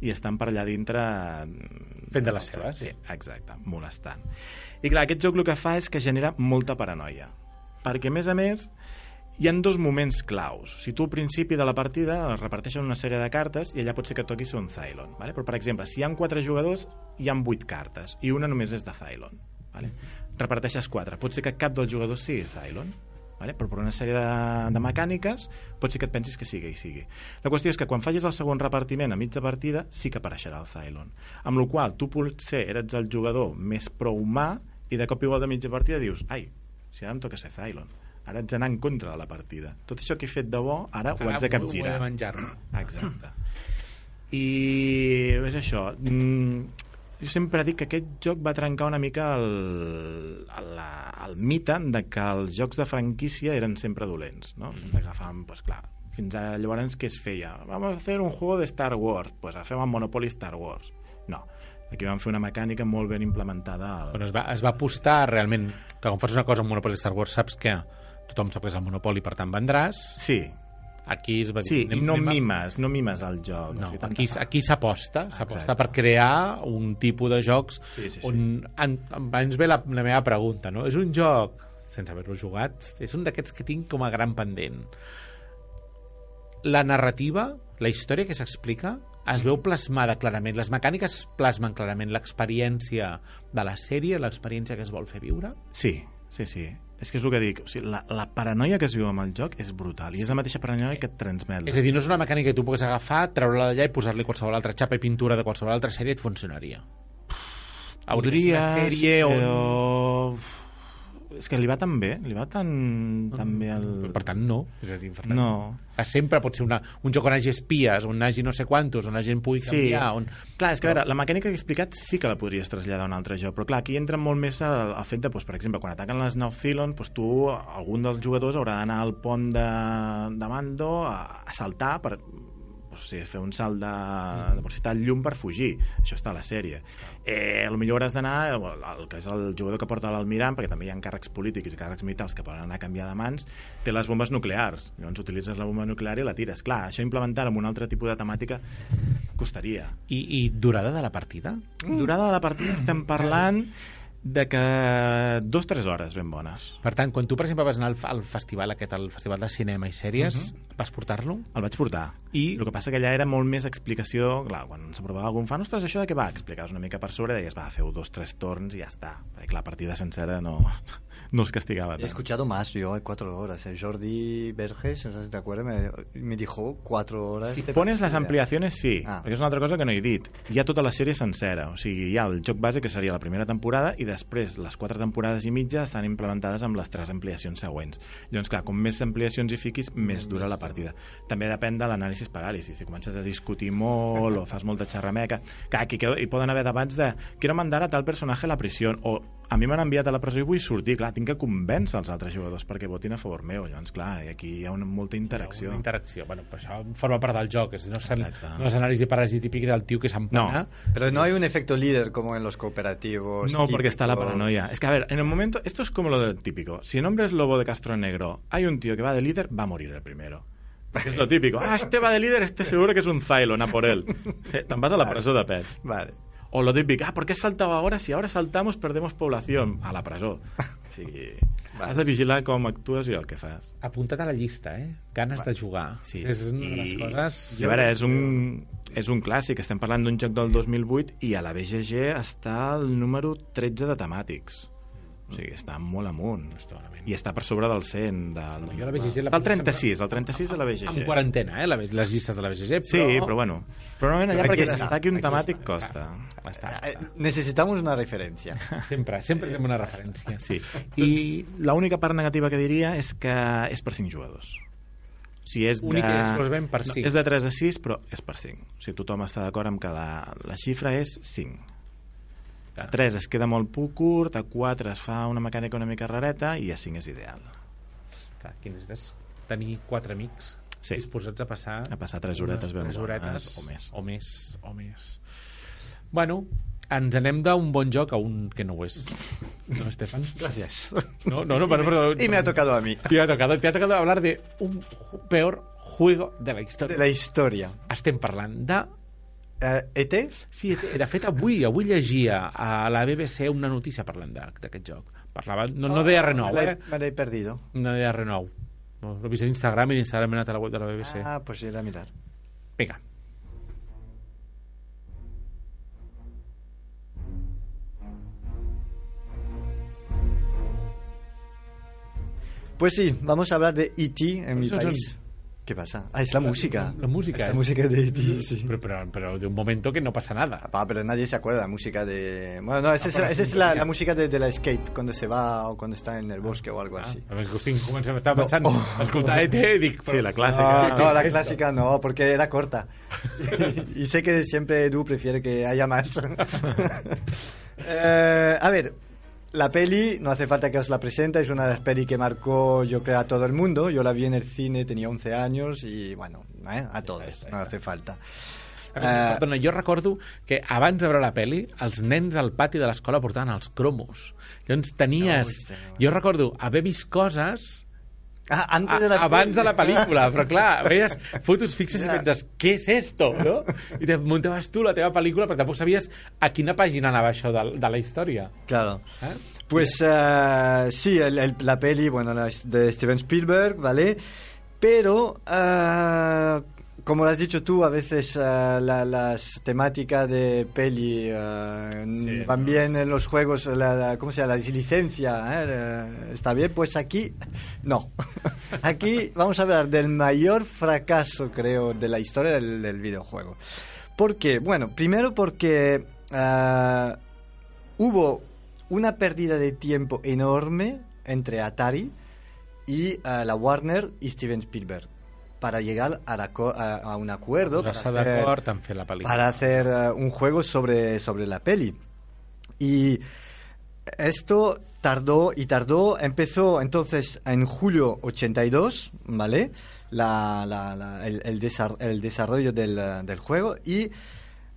i estan per allà dintre... mm, Fent de les seves. Sí, exacte, molestant. I clar, aquest joc el que fa és que genera molta paranoia. Perquè, a més a més, hi han dos moments claus. Si tu al principi de la partida es reparteixen una sèrie de cartes i allà pot ser que et toqui ser un Cylon. Vale? Però, per exemple, si hi ha quatre jugadors, hi han vuit cartes i una només és de Cylon. Vale? Reparteixes quatre. Pot ser que cap dels jugadors sigui Cylon. Vale? però per una sèrie de, de mecàniques pot ser que et pensis que sigui i sigui. La qüestió és que quan fallis el segon repartiment a mitja partida sí que apareixerà el Cylon. Amb la qual tu potser eres el jugador més prou humà i de cop igual de mitja partida dius ai, si ara em toca ser Cylon ara haig d'anar en contra de la partida. Tot això que he fet de bo, ara, ho haig de Ho he capgirar. de menjar-me. Exacte. I és això. Mm, jo sempre dic que aquest joc va trencar una mica el, el, el mite de que els jocs de franquícia eren sempre dolents, no? Sempre agafàvem, pues clar, fins a llavors què es feia? Vamos a hacer un juego de Star Wars, pues fem el Monopoly Star Wars. No, aquí vam fer una mecànica molt ben implementada al... Bueno, es va, es va apostar realment que quan fas una cosa amb Monopoly Star Wars saps que tothom sap que és el Monopoly, per tant vendràs. Sí, Aquí es va dir... sí, i no anem a- mimes, no mimes el joc. No, aquí, aquí s'aposta, s'aposta per crear un tipus de jocs Sí, sí, sí. on en, ens ve la, la meva pregunta, no? És un joc, sense haver-lo jugat, és un d'aquests que tinc com a gran pendent. La narrativa, la història que s'explica, es veu plasmada clarament, les mecàniques es plasmen clarament l'experiència de la sèrie, l'experiència que es vol fer viure. Sí, sí, sí. És que és el que dic. O sigui, la, la paranoia que es viu amb el joc és brutal. I és la mateixa paranoia que et transmet. És a dir, no és una mecànica que tu puguis agafar, treure-la d'allà i posar-li qualsevol altra xapa i pintura de qualsevol altra sèrie et funcionaria. Ser una sèrie on... però... És que li va tan bé, li va tan, tan bé el... Per tant, no. És a dir, per tant, No. Sempre pot ser una, un joc on hagi espies, on hagi no sé quantos, on la gent pugui Sí. canviar... On... Clar, és que a veure, la mecànica que he explicat sí que la podries traslladar a un altre joc, però clar, aquí entra molt més el, el fet de, doncs, per exemple, quan ataquen les naus Cylon, doncs tu, algun dels jugadors haurà d'anar al pont de, de Mando a, a saltar per o sigui, fer un salt de, de velocitat llum per fugir. Això està a la sèrie. Eh, potser hauràs d'anar, el, el que és el jugador que porta l'almirant, perquè també hi ha càrrecs polítics i càrrecs militars que poden anar a canviar de mans, té les bombes nuclears. Llavors utilitzes la bomba nuclear i la tires. Clar, això implementar amb un altre tipus de temàtica costaria. I, I durada de la partida? Durada de la partida estem parlant de que dos tres hores ben bones. Per tant, quan tu, per exemple, vas anar al, al festival aquest, al Festival de Cinema i Sèries, vas portar-lo? El vaig portar. I- El que passa que allà era molt més explicació... Clar, quan s'aprovava algun fan, ostres, això de què va? Explicaves una mica per sobre deies, va, feu dos, tres torns i ja està. Perquè, clar, la partida sencera no, no els castigava He escuchado más yo, eh, cuatro horas. El Jordi Verges, no sé si te acuerdas, me, me dijo cuatro horas. Si de pones les ampliacions, sí, Ah. perquè és una altra cosa que no he dit. Hi ha tota la sèrie sencera, o sigui, hi ha el joc base, que seria la primera temporada, i després les quatre temporades i mitja estan implementades amb les tres ampliacions següents. Llavors, clar, com més ampliacions hi fiquis, més dura la partida. També depèn de l'anàlisi paràlisi. Si comences a discutir molt o fas molta xerrameca... Clar, aquí hi poden haver debats de quiero mandar a tal personatge a la prisió o a mi m'han enviat a la presó i vull sortir, clar, tinc que convèncer els altres jugadors perquè votin a favor meu, llavors, clar, i aquí hi ha una, molta interacció. Una interacció. Bueno, però això forma part del joc. És, no, Exacte. no és anàlisi paràsit típic del tio que s'empana. Pero no hay un efecto líder como en los cooperativos. No, porque está la paranoia. Es que, a ver, en el momento... Esto es como lo del típico. Si el nombre es Lobo de Castro Negro, hay un tío que va de líder, va a morir el primero. Es lo típico. Ah, este va de líder, este seguro que es un Cylon, a por él. Sí, Te'n vas a la presó de pet. Vale. O lo típico, ah, ¿por qué has saltado ahora? Si ahora saltamos, perdemos población. A la presó. O sigui, has de vigilar com actues i el que fas. Apunta't a la llista, eh? Ganes de jugar. Sí. És una de les I- coses... I a veure, és un, és un clàssic. Estem parlant d'un joc del 2008 i a la BGG està el número 13 de temàtics. O sigui, està molt amunt. Està malament. I està per sobre del 100. Del... Jo la BGG la Està al poso 36, el 36 de la BGG. En quarantena, eh? la- Les llistes de la BGG. Sí, però bueno. Però normalment allà Aquí perquè està, destaqui un aquí temàtic està. costa. Està, Eh, Necesitamos una referencia. Sempre, sempre fem una referència. Sí. I l'única part negativa que diria és que és per 5 jugadors. O sigui, és de... Únic i exclusivament per cinc. No, és de 3 a 6, però és per 5. O sigui, tothom està d'acord amb que la, la xifra és 5. A 3 es queda molt pu- curt, a 4 es fa una mecànica una mica rareta i a 5 és ideal. Clar, aquí necessites tenir quatre amics Sí. disposats a passar... A passar tres horetes ben tres bones, horetes, o més. O més, o més. Bueno, ens anem d'un bon joc a un que no ho és. No, Estefan? Gracias. No, no, no, pero, pero, Y me ha tocado a mí. Te ha tocado, te ha tocado hablar de un peor juego de la història. De la historia. Estem parlant de... Eh, ¿ET? Sí, de fet, avui, avui llegia a la BBC una notícia parlant d'aquest joc. Parlava, no, no deia res nou, Me la he- eh? Me la he perdido. No deia res nou. No, L'he vist a Instagram i d'Instagram he anat a la web de la BBC. Ah, pues ir a mirar. Vinga. Pues sí, vamos a hablar de E.T. en mi país. ¿Qué pasa? Ah, es la música. la música Es la es- música de E.T., sí. Pero, pero, pero de un momento que no pasa nada. Ah, pero nadie se acuerda de la música de... Bueno, no, esa es, esa es la, la música de, de la Escape, cuando se va o cuando está en el bosque o algo Ah, así. a veure, que estic començant, estava No. pensant, Oh. escoltar ET i dic... Sí, la clàssica. No, ¿qué no, es la esto? clásica no, porque era corta. y sé que siempre Edu prefiere que haya más. Eh, a ver, la peli, no hace falta que os la presente, es una de las pelis que marcó, yo creo, a todo el mundo. Yo la vi en el cine, tenía 11 años y, bueno, eh, a todos, no hace falta. Eh, Eh, Perdona, jo recordo que abans de veure la peli, els nens al pati de l'escola portaven els cromos. Llavors tenies... Hòstia, no. Jo recordo haver vist coses ah, antes de la abans de la pel·lícula, però clar, veies fotos fixes i Ja. penses, què és esto? No? I te muntaves tu la teva pel·lícula, però tampoc sabies a quina pàgina anava això de, de la història. Claro. Eh? Pues eh, sí, el- el- la peli, bueno, la de Steven Spielberg, ¿vale? Pero, eh, como lo has dicho tú, a veces eh, la- las temáticas de peli eh, van bien en los juegos, la, la- ¿cómo se llama? La licencia, ¿eh? ¿está bien? Pues aquí, no. aquí vamos a hablar del mayor fracaso, creo, de la historia del, del videojuego. ¿Por qué? Bueno, primero porque hubo una pérdida de tiempo enorme entre Atari y la Warner y Steven Spielberg para llegar a, la a- a un acuerdo para hacer, la para hacer un juego sobre, sobre la peli. Y esto tardó y tardó, empezó entonces en julio 82, ¿vale? La, la- la- el, el desar- el desarrollo del, del juego y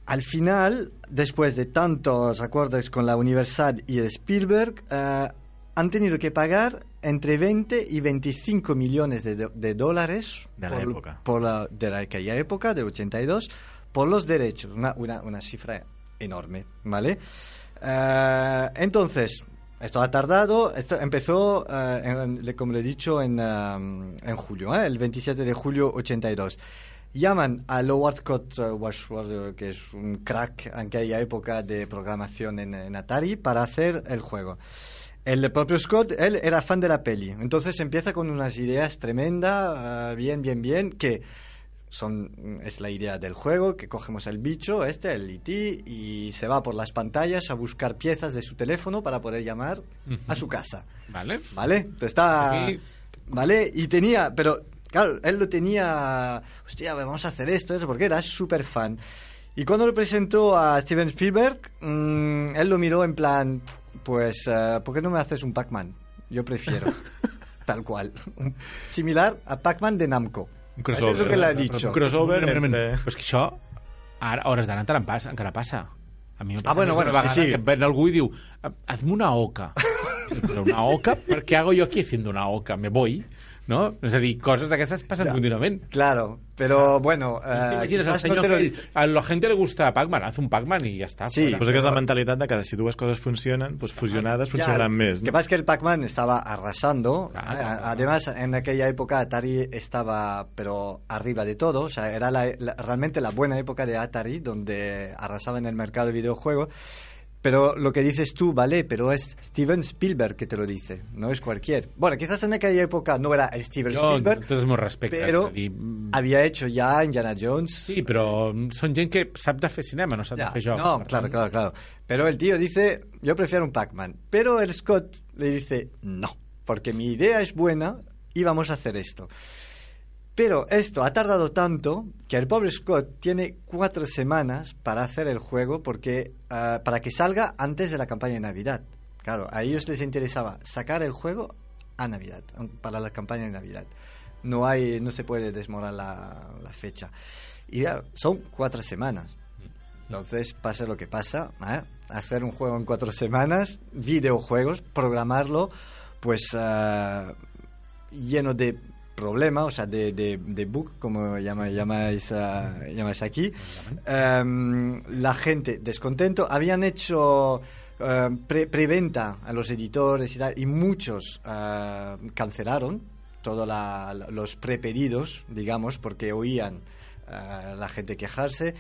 al final, después de tantos acuerdos con la Universal y el Spielberg, eh, han tenido que pagar entre 20 y 25 millones de, do- de dólares De la por- época. por la, de la aquella época, del 82, por los derechos. Una, una, una cifra enorme, ¿vale? Eh, entonces, esto ha tardado, esto empezó, eh, en- como le he dicho, en, um, en julio, ¿eh? el 27 de julio 82. Llaman a Howard Scott eh, Wadsworth, que es un crack en aquella época de programación en, en Atari, para hacer el juego. El propio Scott, él era fan de la peli, entonces empieza con unas ideas tremendas, eh, bien, bien, bien, que son, es la idea del juego, que cogemos el bicho, este, el IT, y se va por las pantallas a buscar piezas de su teléfono para poder llamar a su casa. Vale? ¿Vale? Está... Aquí- ¿Vale? Y tenía... Pero, claro, él lo tenía... Hostia, vamos a hacer esto, eso, porque era súper fan. Y cuando lo presentó a Steven Spielberg, mm, él lo miró en plan... pues, eh, ¿por qué no me haces un Pac-Man? Yo prefiero, tal cual. Un- Similar a Pac-Man de Namco. Un Eso es lo que le ha dicho. Un crossover mira. entre... Però és que això, ara, a hores d'ara encara, passa, encara passa. A mi Ah, bueno, bueno, sí, sí. que ven algú i diu hazme una oca. Però una oca? Per què hago yo aquí haciendo una oca? Me voy, no? És a dir, coses d'aquestes passen Ja. contínuament. Claro, pero bueno, ¿Te eh, no lo que a la gente le gusta Pac-Man, haz un Pac-Man y ya está. Sí. Pues que és la mentalitat de que si dues coses funcionen, pues fusionades Ya, funcionaran més. que No? pasa es que el Pac-Man estaba arrasando. Claro, Eh, claro. Además, en aquella época Atari estaba, pero arriba de todo. O sea, era la- la- realmente la buena época de Atari, donde arrasaba en el mercado de videojuegos. Pero lo que dices tú, vale, pero es Steven Spielberg que te lo dice, no es cualquier. Bueno, quizás en aquella época no era el Steven Jo, Spielberg, és a dir, había hecho ya Indiana Jones. Sí, però són gent que sap de fer cinema, no sap Ya, de fer jocs. no, claro, tant, claro, claro. Pero el tío dice, yo prefiero un Pac-Man. Pero el Scott le dice, no, porque mi idea es buena y vamos a hacer esto. Pero esto ha tardado tanto que el pobre Scott tiene cuatro semanas para hacer el juego porque ah, para que salga antes de la campaña de Navidad. Claro, a ellos les interesaba sacar el juego a Navidad, para la campaña de Navidad. No hay, no se puede desmorar la, fecha. Y son cuatro semanas. Entonces, pase lo que pasa, ¿eh? hacer un juego en cuatro semanas, videojuegos, programarlo, pues eh, lleno de problemas, o sea, de, de, de bug, como llama- llamáis, eh, llamáis aquí. Em, la gente descontento. Habían hecho eh, pre- preventa a los editores y tal, y muchos eh, cancelaron todos los prepedidos, digamos, porque oían a la gente quejarse.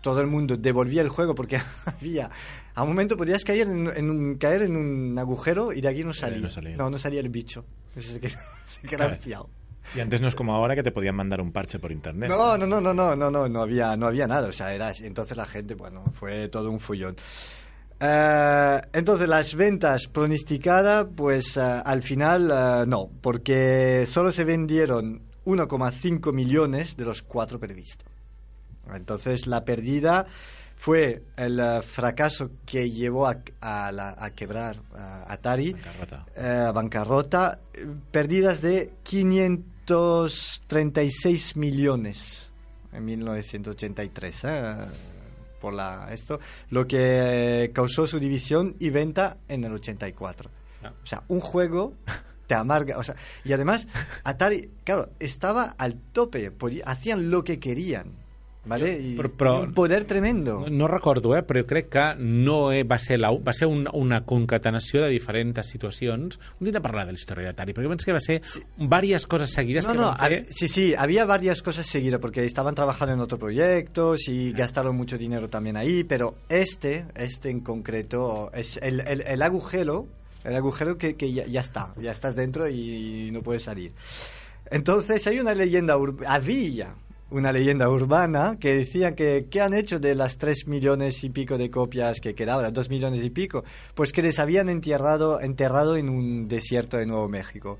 Todo el mundo devolvía el juego porque había. A un momento podías caer en, en un, caer en un agujero y de aquí no salía. no. No, salía el bicho. Se, qued- se quedaba Claro. fiado. Y antes no es como ahora que te podían mandar un parche por internet. No, no, no, no, no, no, no, no había, no había nada. O sea, era entonces la gente, bueno, fue todo un fullón. Eh, entonces las ventas pronosticadas, pues eh, al final eh, no, porque solo se vendieron 1,5 millones de los cuatro previstos. Entonces la pérdida fue el fracaso que llevó a, a la- a quebrar Atari Bancarrota. bancarrota, pérdidas de 536 millones en 1983 eh, por la esto, lo que causó su división y venta en el 84. Ah. O sea, un juego te amarga, o sea, y además Atari, claro, estaba al tope, podía- hacían lo que querían, ¿vale? Y Però- però- un poder tremendo. No, no recordo, eh, però jo crec que no va ser, la, va ser un, una concatenació de diferents situacions. Un dia de parlar de la història d'Atari, perquè penso que va ser diverses coses seguides No, que no, van fer... sí, sí, había varias cosas seguidas porque estaban trabajando en otros proyectos y gastaron mucho dinero también ahí, pero este, este en concreto, es el, el, el agujero, el agujero que, que ya, ya está, ya estás dentro y no puedes salir. Entonces hay una leyenda, había una leyenda urbana que decía que ¿qué han hecho de las tres millones y pico de copias que quedaban, dos millones y pico? Pues que les habían enterrado, enterrado en un desierto de Nuevo México.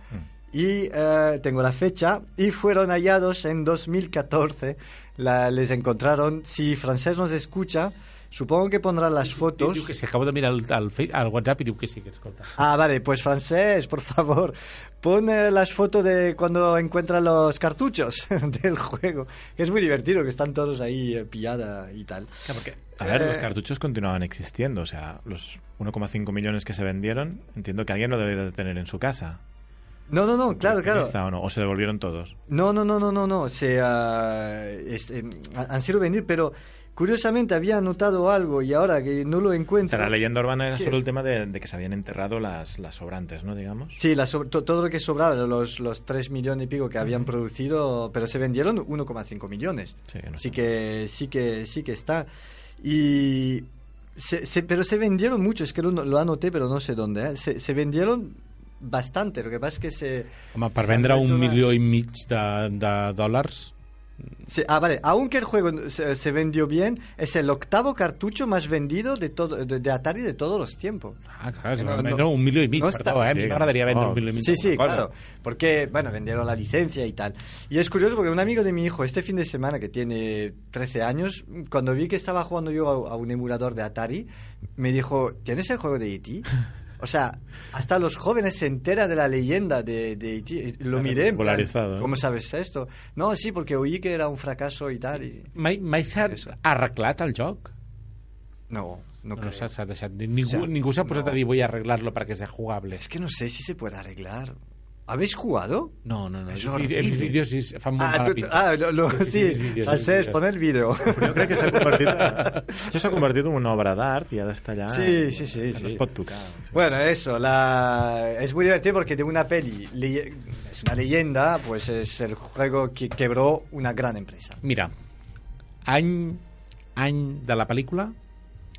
Y eh, tengo la fecha, y fueron hallados en 2014, la- les encontraron, si francés nos escucha, supongo que pondrá las fotos. Diu que sí, acabo de mirar Fe- el WhatsApp i diu que sí, que escolta. Ah, vale, pues francés, por favor. Pon eh, las fotos de cuando encuentran los cartuchos del juego. Que es muy divertido, que están todos ahí eh, pillada y tal. A ver, los Eh, cartuchos continuaban existiendo. O sea, los 1,5 millones que se vendieron, entiendo que alguien lo debe de tener en su casa. No, no, no, claro, claro. ¿Está o no? ¿O se devolvieron todos? No, no, no, no, no, no. Se, ah, este, han han sido vendidos, pero curiosamente había notado algo y ahora que no lo O encuentro. sea, la leyenda urbana era ¿Qué? solo el tema de, de que se habían enterrado las, las sobrantes, ¿no? Digamos. Sí, la so- to- todo lo que sobraba, los, los 3 millones y pico que habían producido, pero se vendieron 1,5 millones. Sí, no sí sé. que sí que sí que está y se, se- pero se vendieron mucho es que lo, lo anoté pero no sé dónde ¿eh? se, se vendieron bastante lo que pasa es que se Home, per vendre fet un una- milió i mig de, de dòlars Sí, ah, vale. Aunque el juego se, se vendió bien, es el octavo cartucho más vendido de, todo, de, de Atari de todos los tiempos. Ah, clar, és No, no, no. un milió i mig, No no està- perdó, eh? sí, Sí, M'agradaria vendre oh. un milió i mig. Sí, sí, claro. Porque, bueno, vendieron la licencia y tal. Y es curioso porque un amigo de mi hijo, este fin de semana, que tiene 13 años, cuando vi que estaba jugando yo a, a un emulador de Atari, me dijo, ¿tienes el juego de E.T.? O sea, hasta los jóvenes se enteran de la leyenda de, de E.T. Lo miré. en plan, ¿eh? ¿Cómo sabes esto? No, sí, porque oí que era un fracaso y tal. Y... Mai, mai s'ha arreglat el joc? No, no No, creo. s'ha deixat. Ningú, O sea, ningú s'ha posat no. a dir voy a arreglarlo para que sea jugable. Es que no sé si se puede arreglar. ¿Habéis jugado? No, no, no. Vist horrible. vídeos i fan molt Ah, mala pinta. ah, lo, lo- Sí, sí, sí, Francesc, vídeos. pon el vídeo. Jo crec que s'ha convertit, això s'ha convertit en una obra d'art i ha d'estar allà... Sí, sí, sí, que No sí. es pot tocar. O Bueno, eso, la... es muy divertido porque de una peli, leye- es una leyenda, pues es el juego que quebró una gran empresa. Mira, any, any de la pel·lícula, El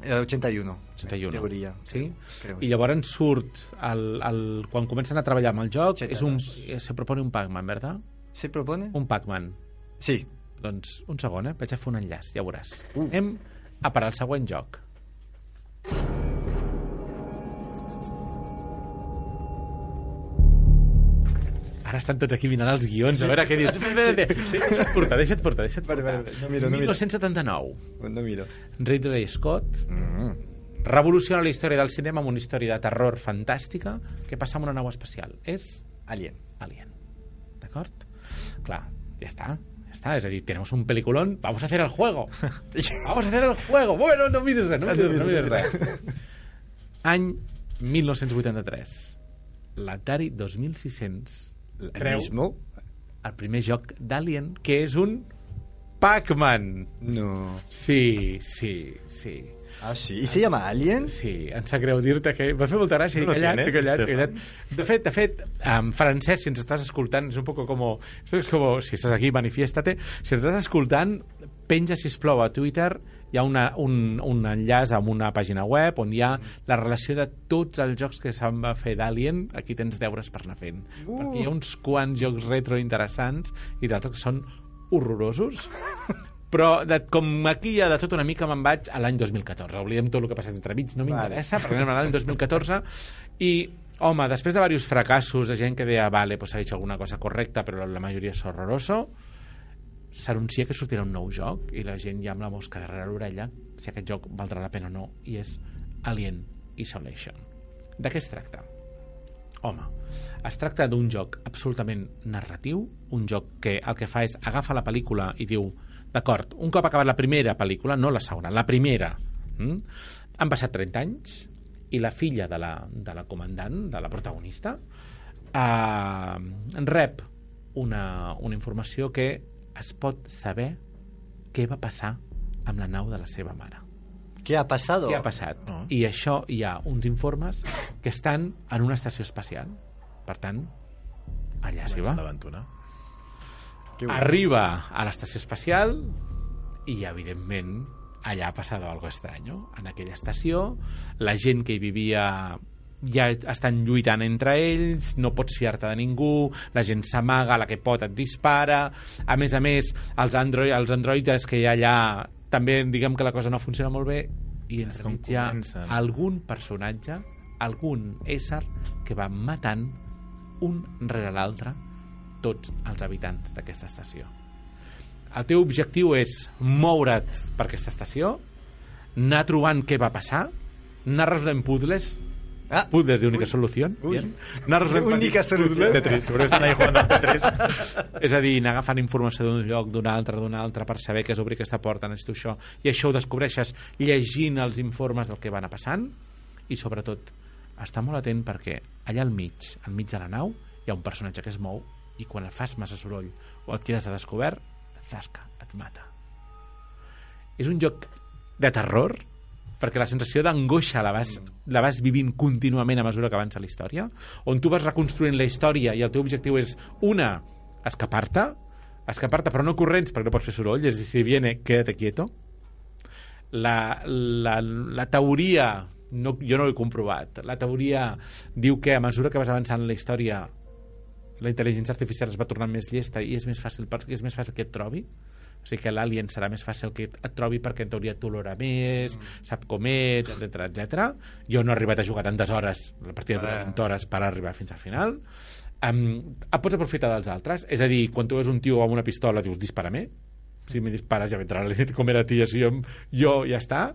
81. 81. En teoria. Sí? Creo, I llavors surt, el, el, quan comencen a treballar amb el joc, Sí, és un, sí. se propone un Pac-Man, ¿verdad? ¿Se propone? Un Pac-Man. Sí. Doncs un segon, eh? Vaig a fer un enllaç, ja veuràs. Uh. Anem a parar el següent joc. Ara estan tots aquí mirant els guions, a veure què dius. Espera. Deixa't portar, deixa't portar, deixa't portar. vale, vale. No miro, no miro. 1979. No miro. Ridley Scott Mm. revoluciona la història del cinema amb una història de terror fantàstica que passa amb una nau espacial. És Alien. Alien. D'acord? Clar, ja està. Ja està. És a dir, tenemos un peliculón, vamos a hacer el juego. Vamos a hacer el juego. Bueno, no mires res, no mires, res, no mires res. Any 1983. L'Atari 2600 El creu mismo. el primer joc d'Alien, que és un Pac-Man. No. Sí, sí, sí. Ah, sí. ¿Y se llama Alien? Sí, em sap greu dir-te que m'ha fet molta gràcia, No callat, tiene, callat, callat. De fet, de fet, en francès, si ens estàs escoltant, és un poco como... Esto es como, si estàs aquí, manifiéstate. Si estàs escoltant, penja, si plau a Twitter, hi ha una, un, un enllaç amb una pàgina web on hi ha la relació de tots els jocs que se'n va fer d'Alien. Aquí tens deures per anar fent. Uh. Perquè hi ha uns quants jocs retro interessants i d'altres que són horrorosos. Però de, com aquí hi ha de tot una mica me'n vaig a l'any 2014. Oblidem tot el que ha passat entre mig, no m'interessa, perquè anem a l'any 2014 i home, després de diversos fracassos de gent que deia, vale, pues ha hecho alguna cosa correcta, però la majoria és horroroso, s'anuncia que sortirà un nou joc i la gent ja amb la mosca darrere l'orella si aquest joc valdrà la pena o no i és Alien Isolation de què es tracta? home, es tracta d'un joc absolutament narratiu, un joc que el que fa és agafa la pel·lícula i diu d'acord, un cop acabat la primera pel·lícula, no la segona, la primera mm? han passat 30 anys i la filla de la, de la comandant, de la protagonista eh, rep una, una informació que es pot saber què va passar amb la nau de la seva mare ¿Qué ha pasado? què ha passat? No. I això hi ha uns informes que estan en una estació espacial. Per tant, allà s'hi va. Arriba a l'estació espacial i, evidentment, allà ha passat algo estrany. En aquella estació, la gent que hi vivia ja estan lluitant entre ells, no pots fiar-te de ningú, la gent s'amaga, la que pot et dispara, a més a més, els, androi, els androides que hi ha allà també diguem que la cosa no funciona molt bé i entremig hi ha algun personatge, algun ésser que va matant un rere l'altre tots els habitants d'aquesta estació. El teu objectiu és moure't per aquesta estació, anar trobant què va passar, anar resolent puzzles, Ah, puzzles de única solució, Uy. bien? anar resolent Única solució. Tetris, que estan ahí jugando al Tetris. És a dir, anar agafant informació d'un lloc, d'un altre, d'un altre, per saber què és obrir aquesta porta, necessito això, i això ho descobreixes llegint els informes del que va anar passant, i sobretot, estar molt atent perquè allà al mig, al mig de la nau, hi ha un personatge que es mou, i quan et fas massa soroll o et quedes a descobert, zasca, et mata. És un joc de terror, perquè la sensació d'angoixa la, vas, la vas vivint contínuament a mesura que avança la història, on tu vas reconstruint la història i el teu objectiu és, una, escapar-te, escapar-te però no corrents perquè no pots fer soroll, és a dir, si viene, quédate quieto. La, la, la teoria, no, jo no ho comprovat, la teoria diu que a mesura que vas avançant la història la intel·ligència artificial es va tornant més llesta i és més fàcil, perquè és més fàcil que et trobi o sigui que l'alien serà més fàcil que et trobi perquè en teoria t'olora més, mm. sap com ets, etc etc. Jo no he arribat a jugar tantes hores, la partida dura 20 hores per arribar fins al final. Um, et pots aprofitar dels altres, és a dir, quan tu veus un tio amb una pistola dius dispara-me, si me dispares ja vendrà la com era tia, si jo, jo ja està,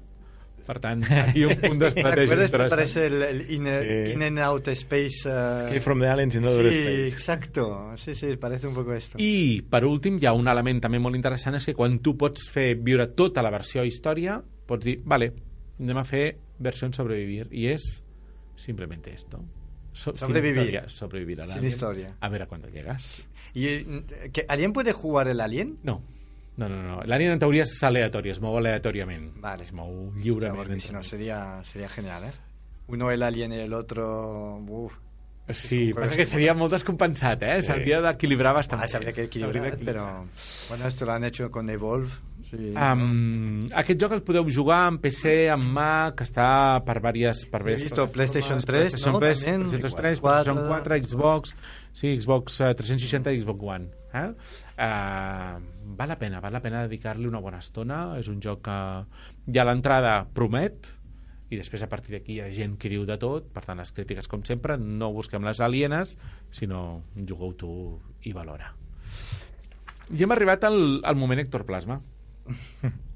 per tant, aquí un punt d'estratègia interessant. Parece el, el in, sí. in and out space... Uh... Escape from the aliens in other sí, space. exacto. Sí, sí, parece un poco esto. I, per últim, hi ha un element també molt interessant, és que quan tu pots fer viure tota la versió història, pots dir, vale, anem a fer versió en sobrevivir, i és simplement esto. So, sobrevivir. Sin historia, sobrevivir al Sin historia. A ver a cuándo llegas. ¿Y que alguien puede jugar el alien? No. No, no, no. L'àrea en teoria és aleatòria, es mou aleatòriament. Vale. Es mou lliurement. Porque si no sería, sería genial, ¿eh? Uno el alien y el otro... Uf. Sí, passa que seria molt descompensat, eh? Sí. S'hauria d'equilibrar bastant. Ah, s'hauria que equilibrar, però... Bueno, esto lo han hecho con Evolve. Sí, um, no? Aquest joc el podeu jugar en PC, en Mac, està per diverses... Per He visto PlayStation 3, PlayStation ¿no? 3, También. PlayStation 3, PlayStation 4, Xbox, sí, Xbox eh, 360 i Xbox One. Eh? Uh, val la pena, val la pena dedicar-li una bona estona. És un joc que ja l'entrada promet, i després a partir d'aquí hi ha gent que diu de tot, per tant les crítiques com sempre no busquem les alienes sinó jugueu tu i valora. I hem arribat al, al moment Héctor Plasma.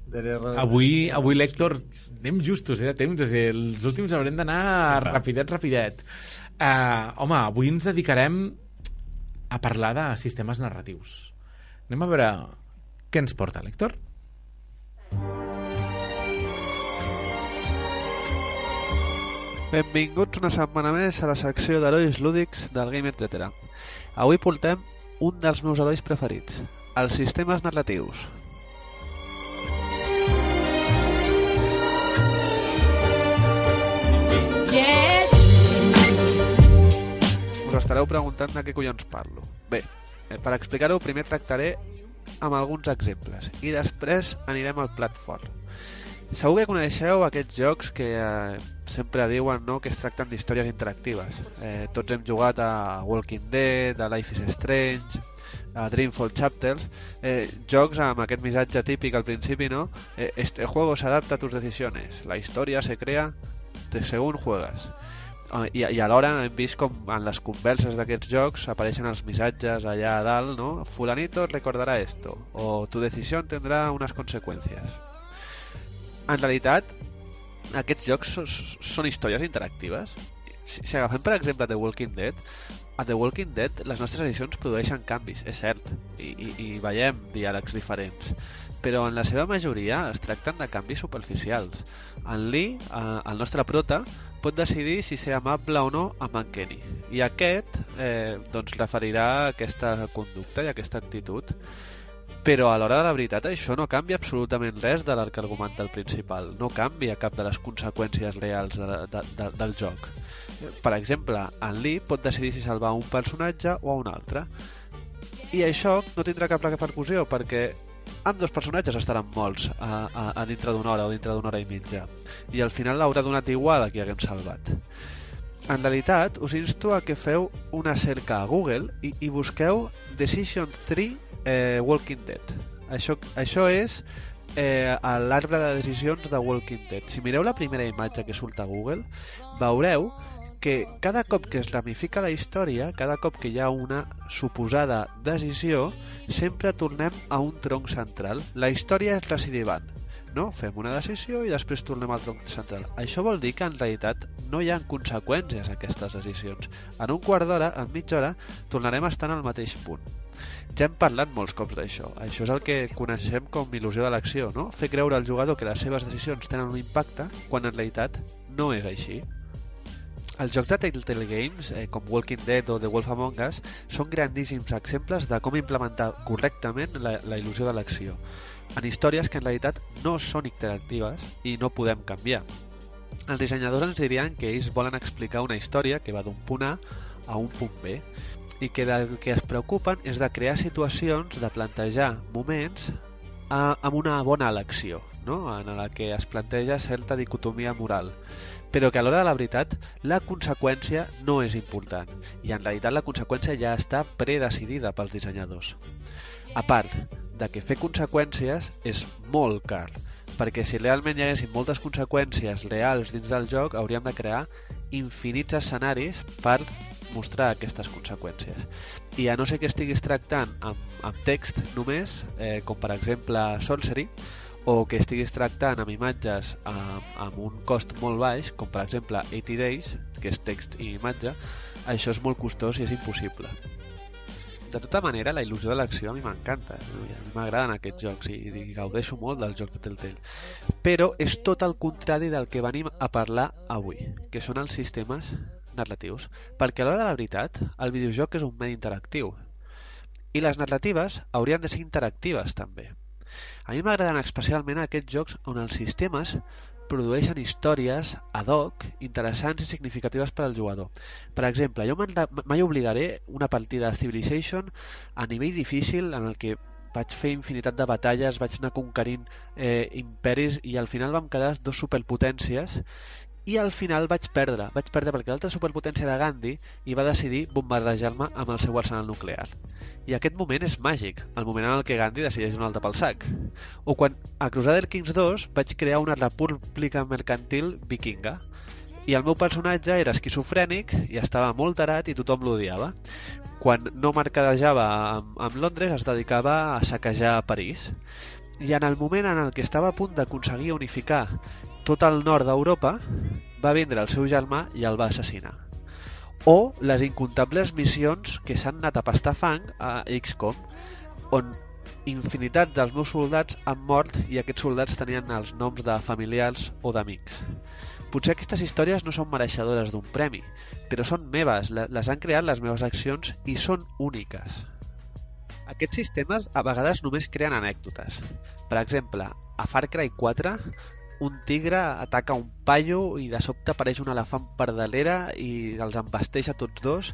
Avui, avui l'Héctor anem justos eh, de temps, és dir, els últims haurem d'anar rapidet, rapidet. Uh, home, avui ens dedicarem a parlar de sistemes narratius. Anem a veure què ens porta l'Héctor Benvinguts una setmana més a la secció d'herois lúdics del Game Etc. Avui portem un dels meus herois preferits, els sistemes narratius. Yes. Us estareu preguntant de què collons parlo. Bé, eh, per explicar-ho primer tractaré amb alguns exemples i després anirem al plat fort. Segur que coneixeu aquests jocs que eh, sempre diuen no, que es tracten d'històries interactives. Eh, tots hem jugat a Walking Dead, a Life is Strange, a Dreamfall Chapters, eh, jocs amb aquest missatge típic al principi, ¿no? Eh, este juego se adapta a tus decisiones, la historia se crea según juegas. Ah, I, i alhora hem vist com en les converses d'aquests jocs apareixen els missatges allà a dalt, no? Fulanito recordará esto, o tu decisión tendrá unas consecuencias. En realitat, aquests jocs són, són històries interactives. Si, si agafem, per exemple, The Walking Dead, a The Walking Dead les nostres edicions produeixen canvis, és cert, i, i, i veiem diàlegs diferents, però en la seva majoria es tracten de canvis superficials. En Lee, eh, el nostre prota, pot decidir si ser amable o no amb en Kenny, i aquest eh, doncs referirà aquesta conducta i aquesta actitud però a l'hora de la veritat això no canvia absolutament res de l'arc argumental principal, no canvia cap de les conseqüències reals de, de, de, del joc. Per exemple, en Lee pot decidir si salvar un personatge o un altre, i això no tindrà cap repercussió perquè amb dos personatges estaran molts a, a, a dintre d'una hora o dintre d'una hora i mitja, i al final l'haurà donat igual a qui haguem salvat. En realitat, us insto a que feu una cerca a Google i, i busqueu Decision 3 eh, Walking Dead. Això, això és eh, l'arbre de decisions de Walking Dead. Si mireu la primera imatge que surt a Google, veureu que cada cop que es ramifica la història, cada cop que hi ha una suposada decisió, sempre tornem a un tronc central. La història és recidivant. No? Fem una decisió i després tornem al tronc central. Això vol dir que en realitat no hi ha conseqüències a aquestes decisions. En un quart d'hora, en mitja hora, tornarem a estar en el mateix punt. Ja hem parlat molts cops d'això. Això és el que coneixem com il·lusió de l'acció, no? Fer creure al jugador que les seves decisions tenen un impacte quan en realitat no és així. Els jocs de Telltale Games, eh, com Walking Dead o The Wolf Among Us, són grandíssims exemples de com implementar correctament la, la il·lusió de l'acció en històries que en realitat no són interactives i no podem canviar. Els dissenyadors ens dirien que ells volen explicar una història que va d'un punt A a un punt B i que del que es preocupen és de crear situacions, de plantejar moments a, amb una bona elecció, no? en la que es planteja certa dicotomia moral. però que a l'hora de la veritat la conseqüència no és important i en realitat la conseqüència ja està predecidida pels dissenyadors. A part de que fer conseqüències és molt car, perquè si realment hi haguessin moltes conseqüències reals dins del joc hauríem de crear infinits escenaris per mostrar aquestes conseqüències. I a no ser que estiguis tractant amb, amb text només, eh, com per exemple Sorcery, o que estiguis tractant amb imatges amb, amb un cost molt baix, com per exemple 80 Days, que és text i imatge, això és molt costós i és impossible. De tota manera, la il·lusió de l'acció a mi m'encanta. A mi m'agraden aquests jocs i, i gaudeixo molt dels jocs de Telltale. Però és tot el contrari del que venim a parlar avui, que són els sistemes narratius. Perquè a l'hora de la veritat, el videojoc és un medi interactiu. I les narratives haurien de ser interactives també. A mi m'agraden especialment aquests jocs on els sistemes produeixen històries ad hoc interessants i significatives per al jugador. Per exemple, jo mai oblidaré una partida de Civilization a nivell difícil en el que vaig fer infinitat de batalles, vaig anar conquerint eh, imperis i al final vam quedar dos superpotències i al final vaig perdre. Vaig perdre perquè l'altra superpotència era Gandhi i va decidir bombardejar-me amb el seu arsenal nuclear. I aquest moment és màgic, el moment en el que Gandhi decideix donar alta pel sac. O quan a Crusader Kings 2 vaig crear una república mercantil vikinga, i el meu personatge era esquizofrènic i estava molt tarat i tothom l'odiava. Quan no mercadejava amb, amb Londres es dedicava a saquejar París. I en el moment en el que estava a punt d'aconseguir unificar tot el nord d'Europa, va vindre el seu germà i el va assassinar. O les incomptables missions que s'han anat a pastar fang a XCOM, on infinitat dels meus soldats han mort i aquests soldats tenien els noms de familiars o d'amics. Potser aquestes històries no són mereixedores d'un premi, però són meves, les han creat les meves accions i són úniques. Aquests sistemes a vegades només creen anècdotes. Per exemple, a Far Cry 4 un tigre ataca un paio i de sobte apareix un elefant per darrere i els embasteix a tots dos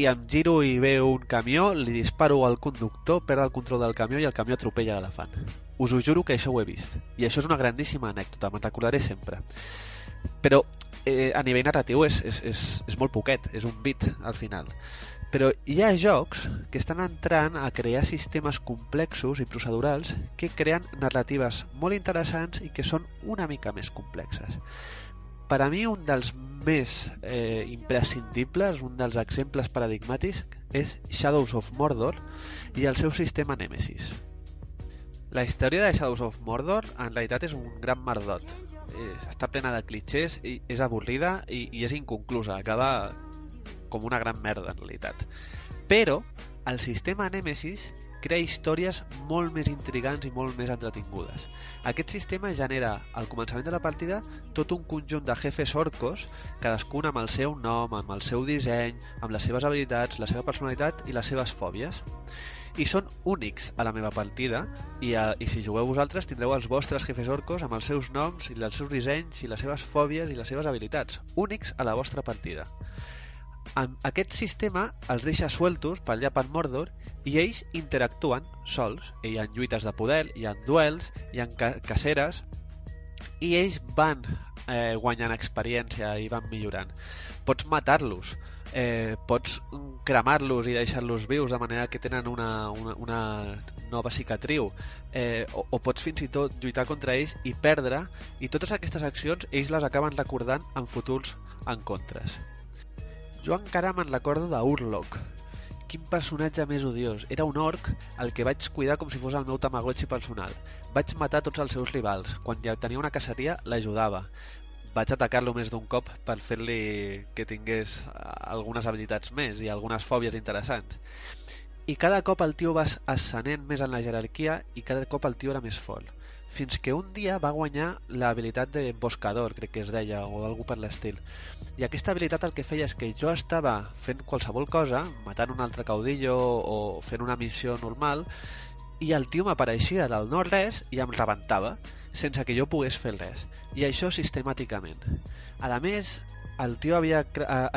i em giro i veu un camió, li disparo al conductor, perd el control del camió i el camió atropella l'elefant. Us ho juro que això ho he vist. I això és una grandíssima anècdota, me'n recordaré sempre. Però eh, a nivell narratiu és, és, és, és molt poquet, és un bit al final. Però hi ha jocs que estan entrant a crear sistemes complexos i procedurals que creen narratives molt interessants i que són una mica més complexes. Per a mi un dels més eh, imprescindibles, un dels exemples paradigmàtics, és Shadows of Mordor i el seu sistema Nemesis. La història de Shadows of Mordor en realitat és un gran merdot. està plena de clichés, i és avorrida i, i és inconclusa. Acaba com una gran merda, en realitat. Però el sistema Nemesis crea històries molt més intrigants i molt més entretingudes. Aquest sistema genera, al començament de la partida, tot un conjunt de jefes orcos, cadascun amb el seu nom, amb el seu disseny, amb les seves habilitats, la seva personalitat i les seves fòbies. I són únics a la meva partida, i, a, i si jugueu vosaltres tindreu els vostres jefes orcos amb els seus noms i els seus dissenys i les seves fòbies i les seves habilitats, únics a la vostra partida aquest sistema els deixa sueltos per allà per Mordor i ells interactuen sols. Hi ha lluites de poder, hi ha duels, hi ha ca caceres i ells van eh, guanyant experiència i van millorant. Pots matar-los, eh, pots cremar-los i deixar-los vius de manera que tenen una, una, una nova cicatriu eh, o, o pots fins i tot lluitar contra ells i perdre i totes aquestes accions ells les acaben recordant en futurs encontres jo encara me'n recordo d'Urlock. Quin personatge més odiós. Era un orc el que vaig cuidar com si fos el meu Tamagotchi personal. Vaig matar tots els seus rivals. Quan ja tenia una caceria, l'ajudava. Vaig atacar-lo més d'un cop per fer-li que tingués eh, algunes habilitats més i algunes fòbies interessants. I cada cop el tio va ascenent més en la jerarquia i cada cop el tio era més fort fins que un dia va guanyar l'habilitat de emboscador, crec que es deia, o d'algú per l'estil. I aquesta habilitat el que feia és que jo estava fent qualsevol cosa, matant un altre caudillo o fent una missió normal, i el tio m'apareixia del no-res i em rebentava, sense que jo pogués fer res. I això sistemàticament. A més, el tio havia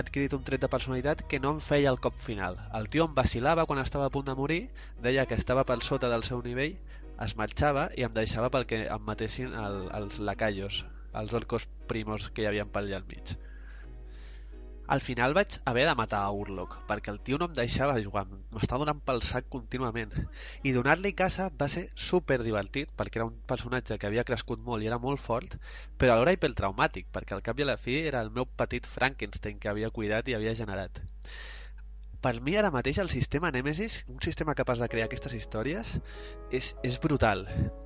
adquirit un tret de personalitat que no em feia el cop final. El tio em vacilava quan estava a punt de morir, deia que estava per sota del seu nivell es marxava i em deixava perquè em matessin el, els lacallos, els orcos primos que hi havia per allà al mig. Al final vaig haver de matar a Urlock, perquè el tio no em deixava jugar, m'estava donant pel sac contínuament. I donar-li caça va ser super divertit, perquè era un personatge que havia crescut molt i era molt fort, però alhora hipertraumàtic, perquè al cap i a la fi era el meu petit Frankenstein que havia cuidat i havia generat per mi ara mateix el sistema Nemesis, un sistema capaç de crear aquestes històries, és, és brutal.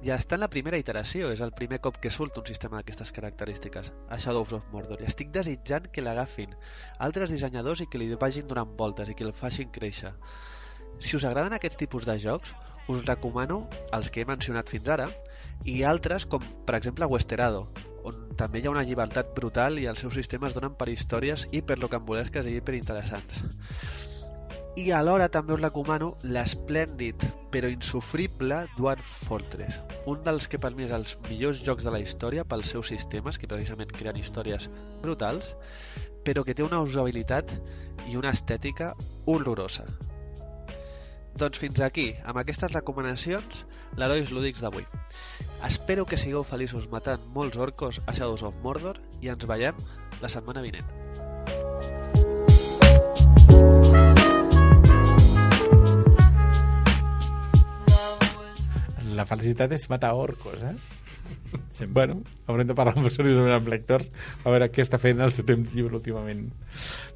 Ja està en la primera iteració, és el primer cop que surt un sistema d'aquestes característiques, a Shadows of Mordor, i estic desitjant que l'agafin altres dissenyadors i que li vagin donant voltes i que el facin créixer. Si us agraden aquests tipus de jocs, us recomano els que he mencionat fins ara, i altres com, per exemple, Westerado, on també hi ha una llibertat brutal i els seus sistemes donen per històries hiperlocambolesques i hiperinteressants i alhora també us recomano l'esplèndid però insufrible Dwarf Fortress, un dels que per mi és els millors jocs de la història pels seus sistemes, que precisament creen històries brutals, però que té una usabilitat i una estètica horrorosa. Doncs fins aquí, amb aquestes recomanacions, l'Herois Lúdics d'avui. Espero que sigueu feliços matant molts orcos a Shadows of Mordor i ens veiem la setmana vinent. La felicitat és matar orcos, eh? Sí. Bueno, haurem de parlar amb seriosament amb l'Hèctor a veure què està fent el seu temps lliure últimament.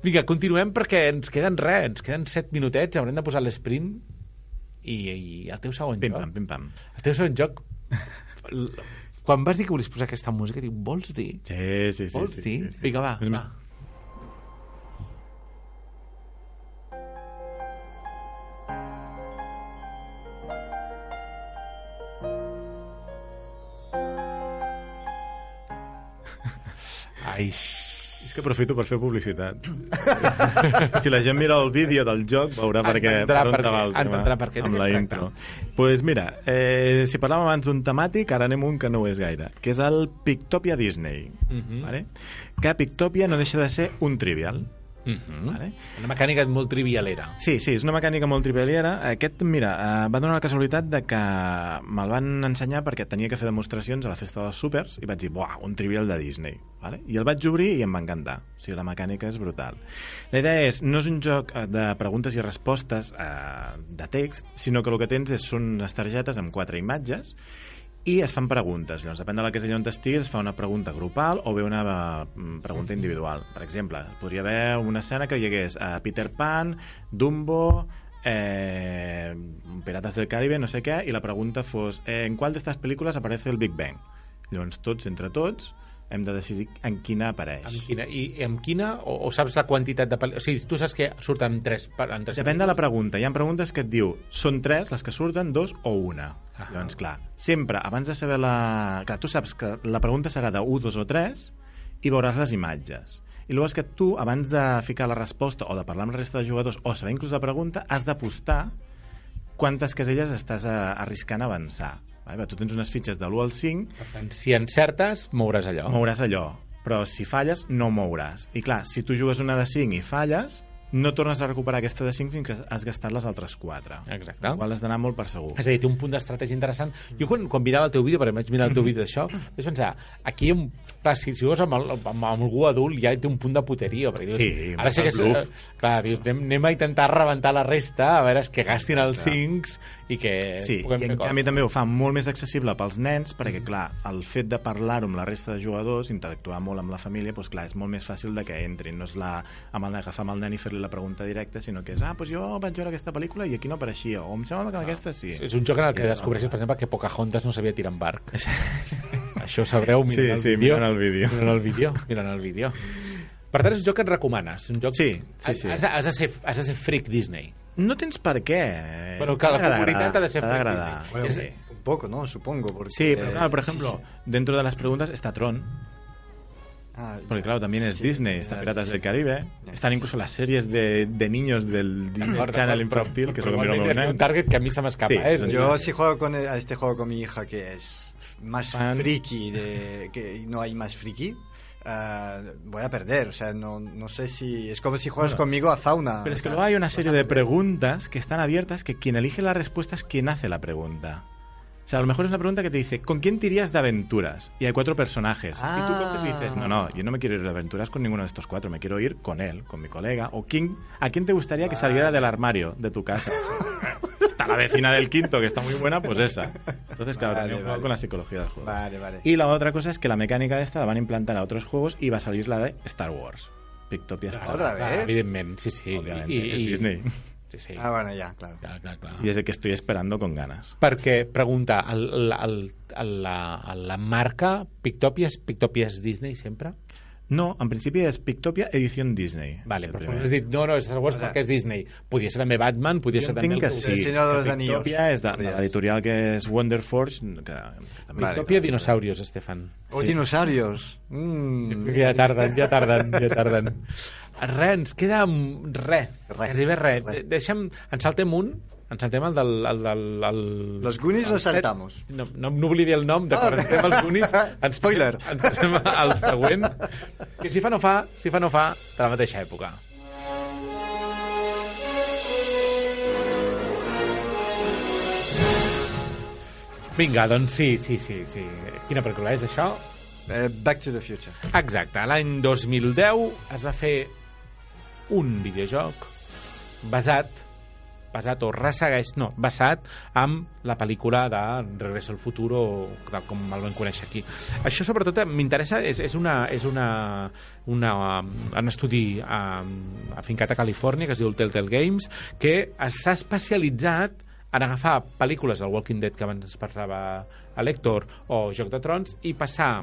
Vinga, continuem perquè ens queden res, ens queden 7 minutets, haurem de posar l'esprint i, i el teu segon Pim joc. pam, pim pam. El teu segon joc... Quan vas dir que volies posar aquesta música, dic, vols dir? Sí, sí, sí. vols sí, dir? sí, sí. Vinga, va, va. Ai, És que aprofito per fer publicitat. si la gent mira el vídeo del joc veurà per què, per on va el tema per què, amb la intro. Doncs pues mira, eh, si parlàvem abans d'un temàtic, ara anem un que no ho és gaire, que és el Pictopia Disney. Mhm. vale? Que Pictopia no deixa de ser un trivial. Mhm. Vale? Una mecànica molt trivialera. Sí, sí, és una mecànica molt trivialera. Aquest, mira, eh, va donar la casualitat de que me'l van ensenyar perquè tenia que fer demostracions a la festa dels súpers i vaig dir, buah, un trivial de Disney. Vale? I el vaig obrir i em va encantar. O sigui, la mecànica és brutal. La idea és, no és un joc eh, de preguntes i respostes eh, de text, sinó que el que tens és, són unes targetes amb quatre imatges i es fan preguntes. Llavors, depèn de la casella on estiguis, es fa una pregunta grupal o bé una eh, pregunta individual. Per exemple, podria haver una escena que hi hagués eh, Peter Pan, Dumbo, eh, Pirates del Caribe, no sé què, i la pregunta fos eh, ¿en cuál de estas películas aparece el Big Bang? Llavors, tots, entre tots, hem de decidir en quina apareix. Amb quina, I amb quina, o, o saps la quantitat de pel·lícules? O sigui, tu saps que surten tres, en tres Depèn de la pregunta. Hi ha preguntes que et diu són tres les que surten, dos o una. Ah. Llavors, clar, sempre, abans de saber la... Clar, tu saps que la pregunta serà de 1, 2 o 3 i veuràs les imatges. I llavors que tu, abans de ficar la resposta o de parlar amb la resta de jugadors o saber inclús la pregunta, has d'apostar quantes caselles estàs eh, arriscant a avançar. Vale? Tu tens unes fitxes de l'1 al 5 Per tant, si encertes, mouràs allò. mouràs allò. Però si falles, no mouràs. I clar, si tu jugues una de 5 i falles, no tornes a recuperar aquesta de 5 fins que has gastat les altres 4. Exacte. Igual has d'anar molt per segur. És a dir, té un punt d'estratègia interessant. Jo quan, quan mirava el teu vídeo, perquè vaig mirar el teu vídeo d'això, vaig pensar, aquí un... Clar, si, si jugues amb, el, amb, amb algú adult ja té un punt de puteria, perquè dius, Sí, ara sí que... és- eh, Clar, dius, anem, anem a intentar rebentar la resta, a veure, és que gastin els 5 i que Sí, puguem i en fer canvi coses. també ho fa molt més accessible pels nens, perquè, clar, el fet de parlar-ho amb la resta de jugadors, interactuar molt amb la família, doncs, clar, és molt més fàcil de que entrin. No és la, amb el, agafar amb el nen i fer-li la pregunta directa, sinó que és, ah, doncs jo vaig veure aquesta pel·lícula i aquí no apareixia, o em sembla que aquesta sí. És un joc en el que descobreixes, per exemple, que Pocahontas no sabia tirar en barc. Això ho sabreu mirant Sí, el sí, vídeo. mirant el vídeo. Mirant el vídeo. Mirant el vídeo. Per tant, és un joc que et recomanes. Un joc... Sí, sí, sí. Has, has, de ser, has de ser freak Disney. No tens per què. Però que la comunitat ha de ser freak Bueno, Sí. un poco, ¿no? Supongo. Porque, Sí, pero claro, por ejemplo, dentro de las preguntas está Tron, Ah, porque ya. claro, también es Sí, Disney, está Piratas sí. del Caribe, Ya, están sí. incluso las series de, de niños del Disney D'acord, Channel infantil, que es lo que nen. un target que a mi se m'escapa. Sí, eh? Yo si juego con, a este juego con mi hija que es más Fan. friki, de, que no hay más friki, ah, voy a perder. O sea, no, no sé si... Es como si juegas conmigo a fauna. Pero es que luego hay una vas serie de preguntas que están abiertas que quien elige la respuesta es quien hace la pregunta. Sea, a lo mejor es una pregunta que te dice, ¿con quién te irías de aventuras? Y hay cuatro personajes. Y tú coges y dices, no, no, yo no me quiero ir de aventuras con ninguno de estos cuatro, me quiero ir con él, con mi colega. O quién, ¿a quién te gustaría que saliera del armario de tu casa? está la vecina del quinto, que está muy buena, pues esa. Entonces, claro, Vale, también juego vale. con la psicología del juego. Vale, vale. Y la otra cosa es que la mecánica de esta la van a implantar a otros juegos y va a salir la de Star Wars. Pictopia Star Wars. Otra vez. evidentment, sí, sí. Obviamente, I, és i, Disney. Sí, sí. Ah, bueno, ya, claro. Clar, clar, clar. Y es el que estoy esperando con ganas. Perquè, pregunta, el, el, el, la, la marca Pictopia és Pictopia és Disney sempre? No, en principi és Pictopia edición Disney. Vale, El però primer. has dit, no, no, és Star Wars perquè és Disney. Podia ser també Batman, podia Jo ser també... entenc que el- sí. El Senyor de los Anillos. Pictopia és de, de Podria l'editorial que és Wonder Force, que, també Vale. Pictopia dinosaurios, Estefan. O Sí. dinosaurios. Mm. Ja tarden, ja tarden, ja tarden. Res, ens queda res, quasi bé res. Res. Deixa'm, en saltem un, en saltem el del... El, del el, Los Goonies el los set. saltamos. No, no, no oblidi el nom, d'acord, Ah, ens anem als Goonies. Ens Spoiler. Passem al següent, que si fa no fa, si fa no fa, de la mateixa època. Vinga, doncs sí, sí, sí, sí. Quina pel·lícula és això? Eh, Back to the Future. Exacte, l'any 2010 es va fer un videojoc basat basat o ressegueix, no, basat amb la pel·lícula de Regreso al Futuro tal com el vam conèixer aquí. Això sobretot m'interessa, és, és, una, és una, una, un estudi um, afincat a Califòrnia que es diu Telltale Games que s'ha especialitzat en agafar pel·lícules del Walking Dead que abans es parlava a l'Hector o Joc de Trons i passar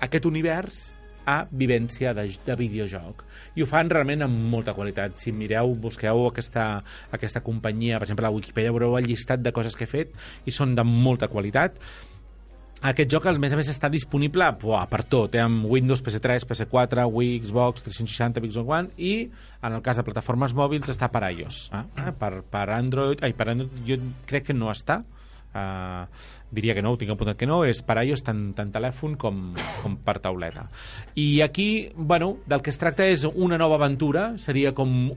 aquest univers a vivència de, de videojoc. I ho fan realment amb molta qualitat. Si mireu, busqueu aquesta, aquesta companyia, per exemple, a Wikipedia, veureu el llistat de coses que he fet i són de molta qualitat. Aquest joc, a més a més, està disponible buah, per tot, eh? amb Windows, PS3, PS4, Wii, Xbox, 360, Xbox One, i en el cas de plataformes mòbils està per iOS. Ah. Eh? Per, per Android, ai, per Android jo crec que no està, Uh, diria que no, ho tinc apuntat que no, és per iOS tant, tant telèfon com, com per tauleta. I aquí, bueno, del que es tracta és una nova aventura, seria com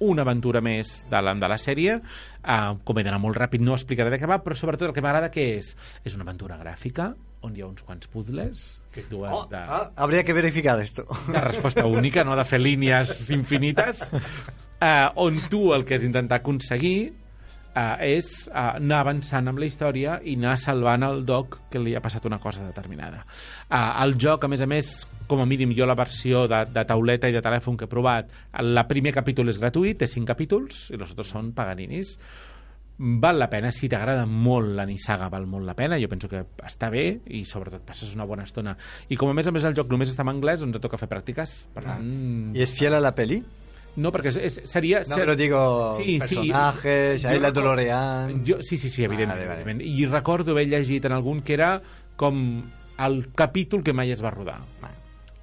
una aventura més de la, de la sèrie uh, com he d'anar molt ràpid no explicaré de què va però sobretot el que m'agrada que és és una aventura gràfica on hi ha uns quants puzzles que tu has Oh, de, ah, habría que verificar esto. de resposta única, no de fer línies infinites, uh, on tu el que has d'intentar aconseguir uh, és uh, anar avançant amb la història i anar salvant el doc que li ha passat una cosa determinada. Uh, el joc, a més a més, com a mínim jo la versió de, de tauleta i de telèfon que he provat, el primer capítol és gratuït, té 5 capítols i els altres són paganinis val la pena, si t'agrada molt la nissaga val molt la pena, jo penso que està bé i sobretot passes una bona estona i com a més a més el joc només està en anglès doncs et toca fer pràctiques per tant, ¿Y es fiel a la peli? No, perquè és, és, seria No, ser- pero digo, Sí, sí. personajes, Jo la DeLorean. jo, sí, sí, sí, evidentment, Vale, vale. evidentment. I recordo haver llegit en algun que era com el capítol que mai es va rodar. Vale.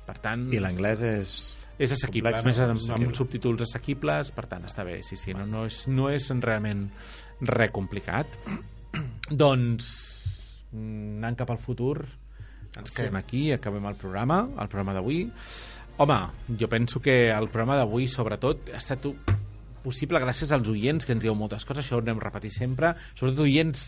Per tant, I l'anglès és... és assequible, complex, a més amb, Assequible. amb subtítols assequibles, per tant està bé, sí, sí, no, no, és, no és realment res complicat. doncs, mm, anant cap al futur, ens quedem aquí, acabem el programa, el programa d'avui. Home, jo penso que el programa d'avui, sobretot, ha estat possible gràcies als oients, que ens dieu moltes coses, això ho anem a repetir sempre, sobretot oients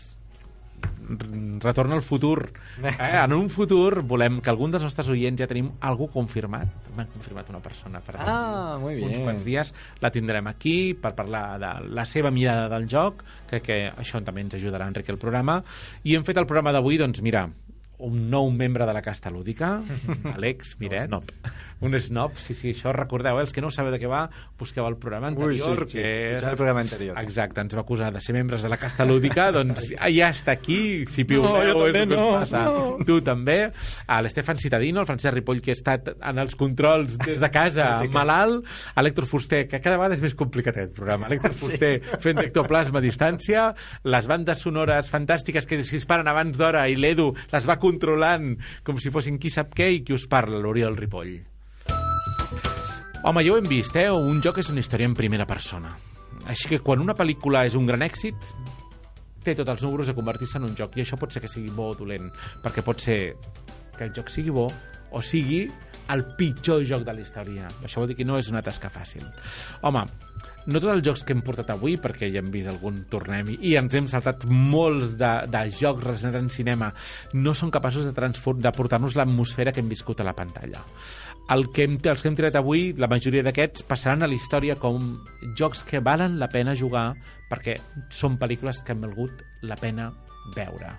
retorna al futur. Eh? En un futur volem que algun dels nostres oients ja tenim algú confirmat. M'han confirmat una persona per Ah, muy uns quants dies. La tindrem aquí per parlar de la seva mirada del joc. Crec que això també ens ajudarà a enriquir el programa. I hem fet el programa d'avui, doncs mira, un nou membre de la casta lúdica, Àlex Miret. snob. Un snob, sí, sí, això recordeu, eh? els que no sabeu de què va, busqueu el programa Ui, sí, anterior, sí, que el programa anterior. Exacte, ens va acusar de ser membres de la casta lúdica, doncs ja està aquí, si piuleu, No, jo és també us no, passa. no. Tu també, a l'Estefan Citadino, el Francesc Ripoll, que ha estat en els controls des de casa, malalt, a l'Hèctor Fuster, que cada vegada és més complicat el programa, l'Hèctor Fuster fent ectoplasma a distància, les bandes sonores fantàstiques que es disparen abans d'hora i l'Edu les va controlant com si fossin qui sap què i qui us parla, l'Oriol Ripoll. Home, ja ho hem vist, eh? Un joc és una història en primera persona. Així que quan una pel·lícula és un gran èxit, té tots els números de convertir-se en un joc. I això pot ser que sigui bo o dolent, perquè pot ser que el joc sigui bo o sigui el pitjor joc de la història. Això vol dir que no és una tasca fàcil. Home, no tots els jocs que hem portat avui, perquè ja hem vist algun tornem i ens hem saltat molts de, de jocs relacionats en cinema, no són capaços de, de portar-nos l'atmosfera que hem viscut a la pantalla. El que hem, els que hem tirat avui, la majoria d'aquests, passaran a la història com jocs que valen la pena jugar perquè són pel·lícules que han valgut la pena veure.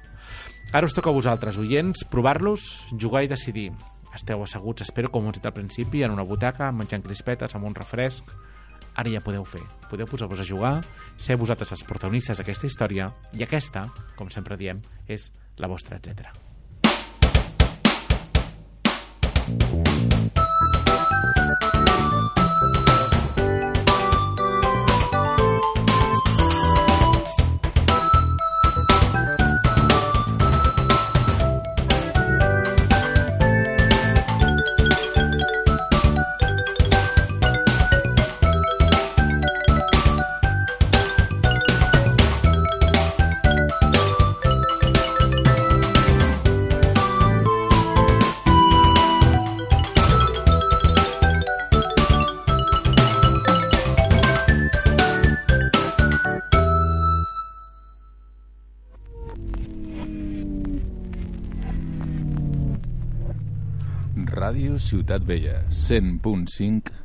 Ara us toca a vosaltres, oients, provar-los, jugar i decidir. Esteu asseguts, espero, com us he dit al principi, en una butaca, menjant crispetes, amb un refresc. Ara ja podeu fer. Podeu posar-vos a jugar, ser vosaltres els protagonistes d'aquesta història, i aquesta, com sempre diem, és la vostra, etc. Ràdio Ciutat Vella, 100.5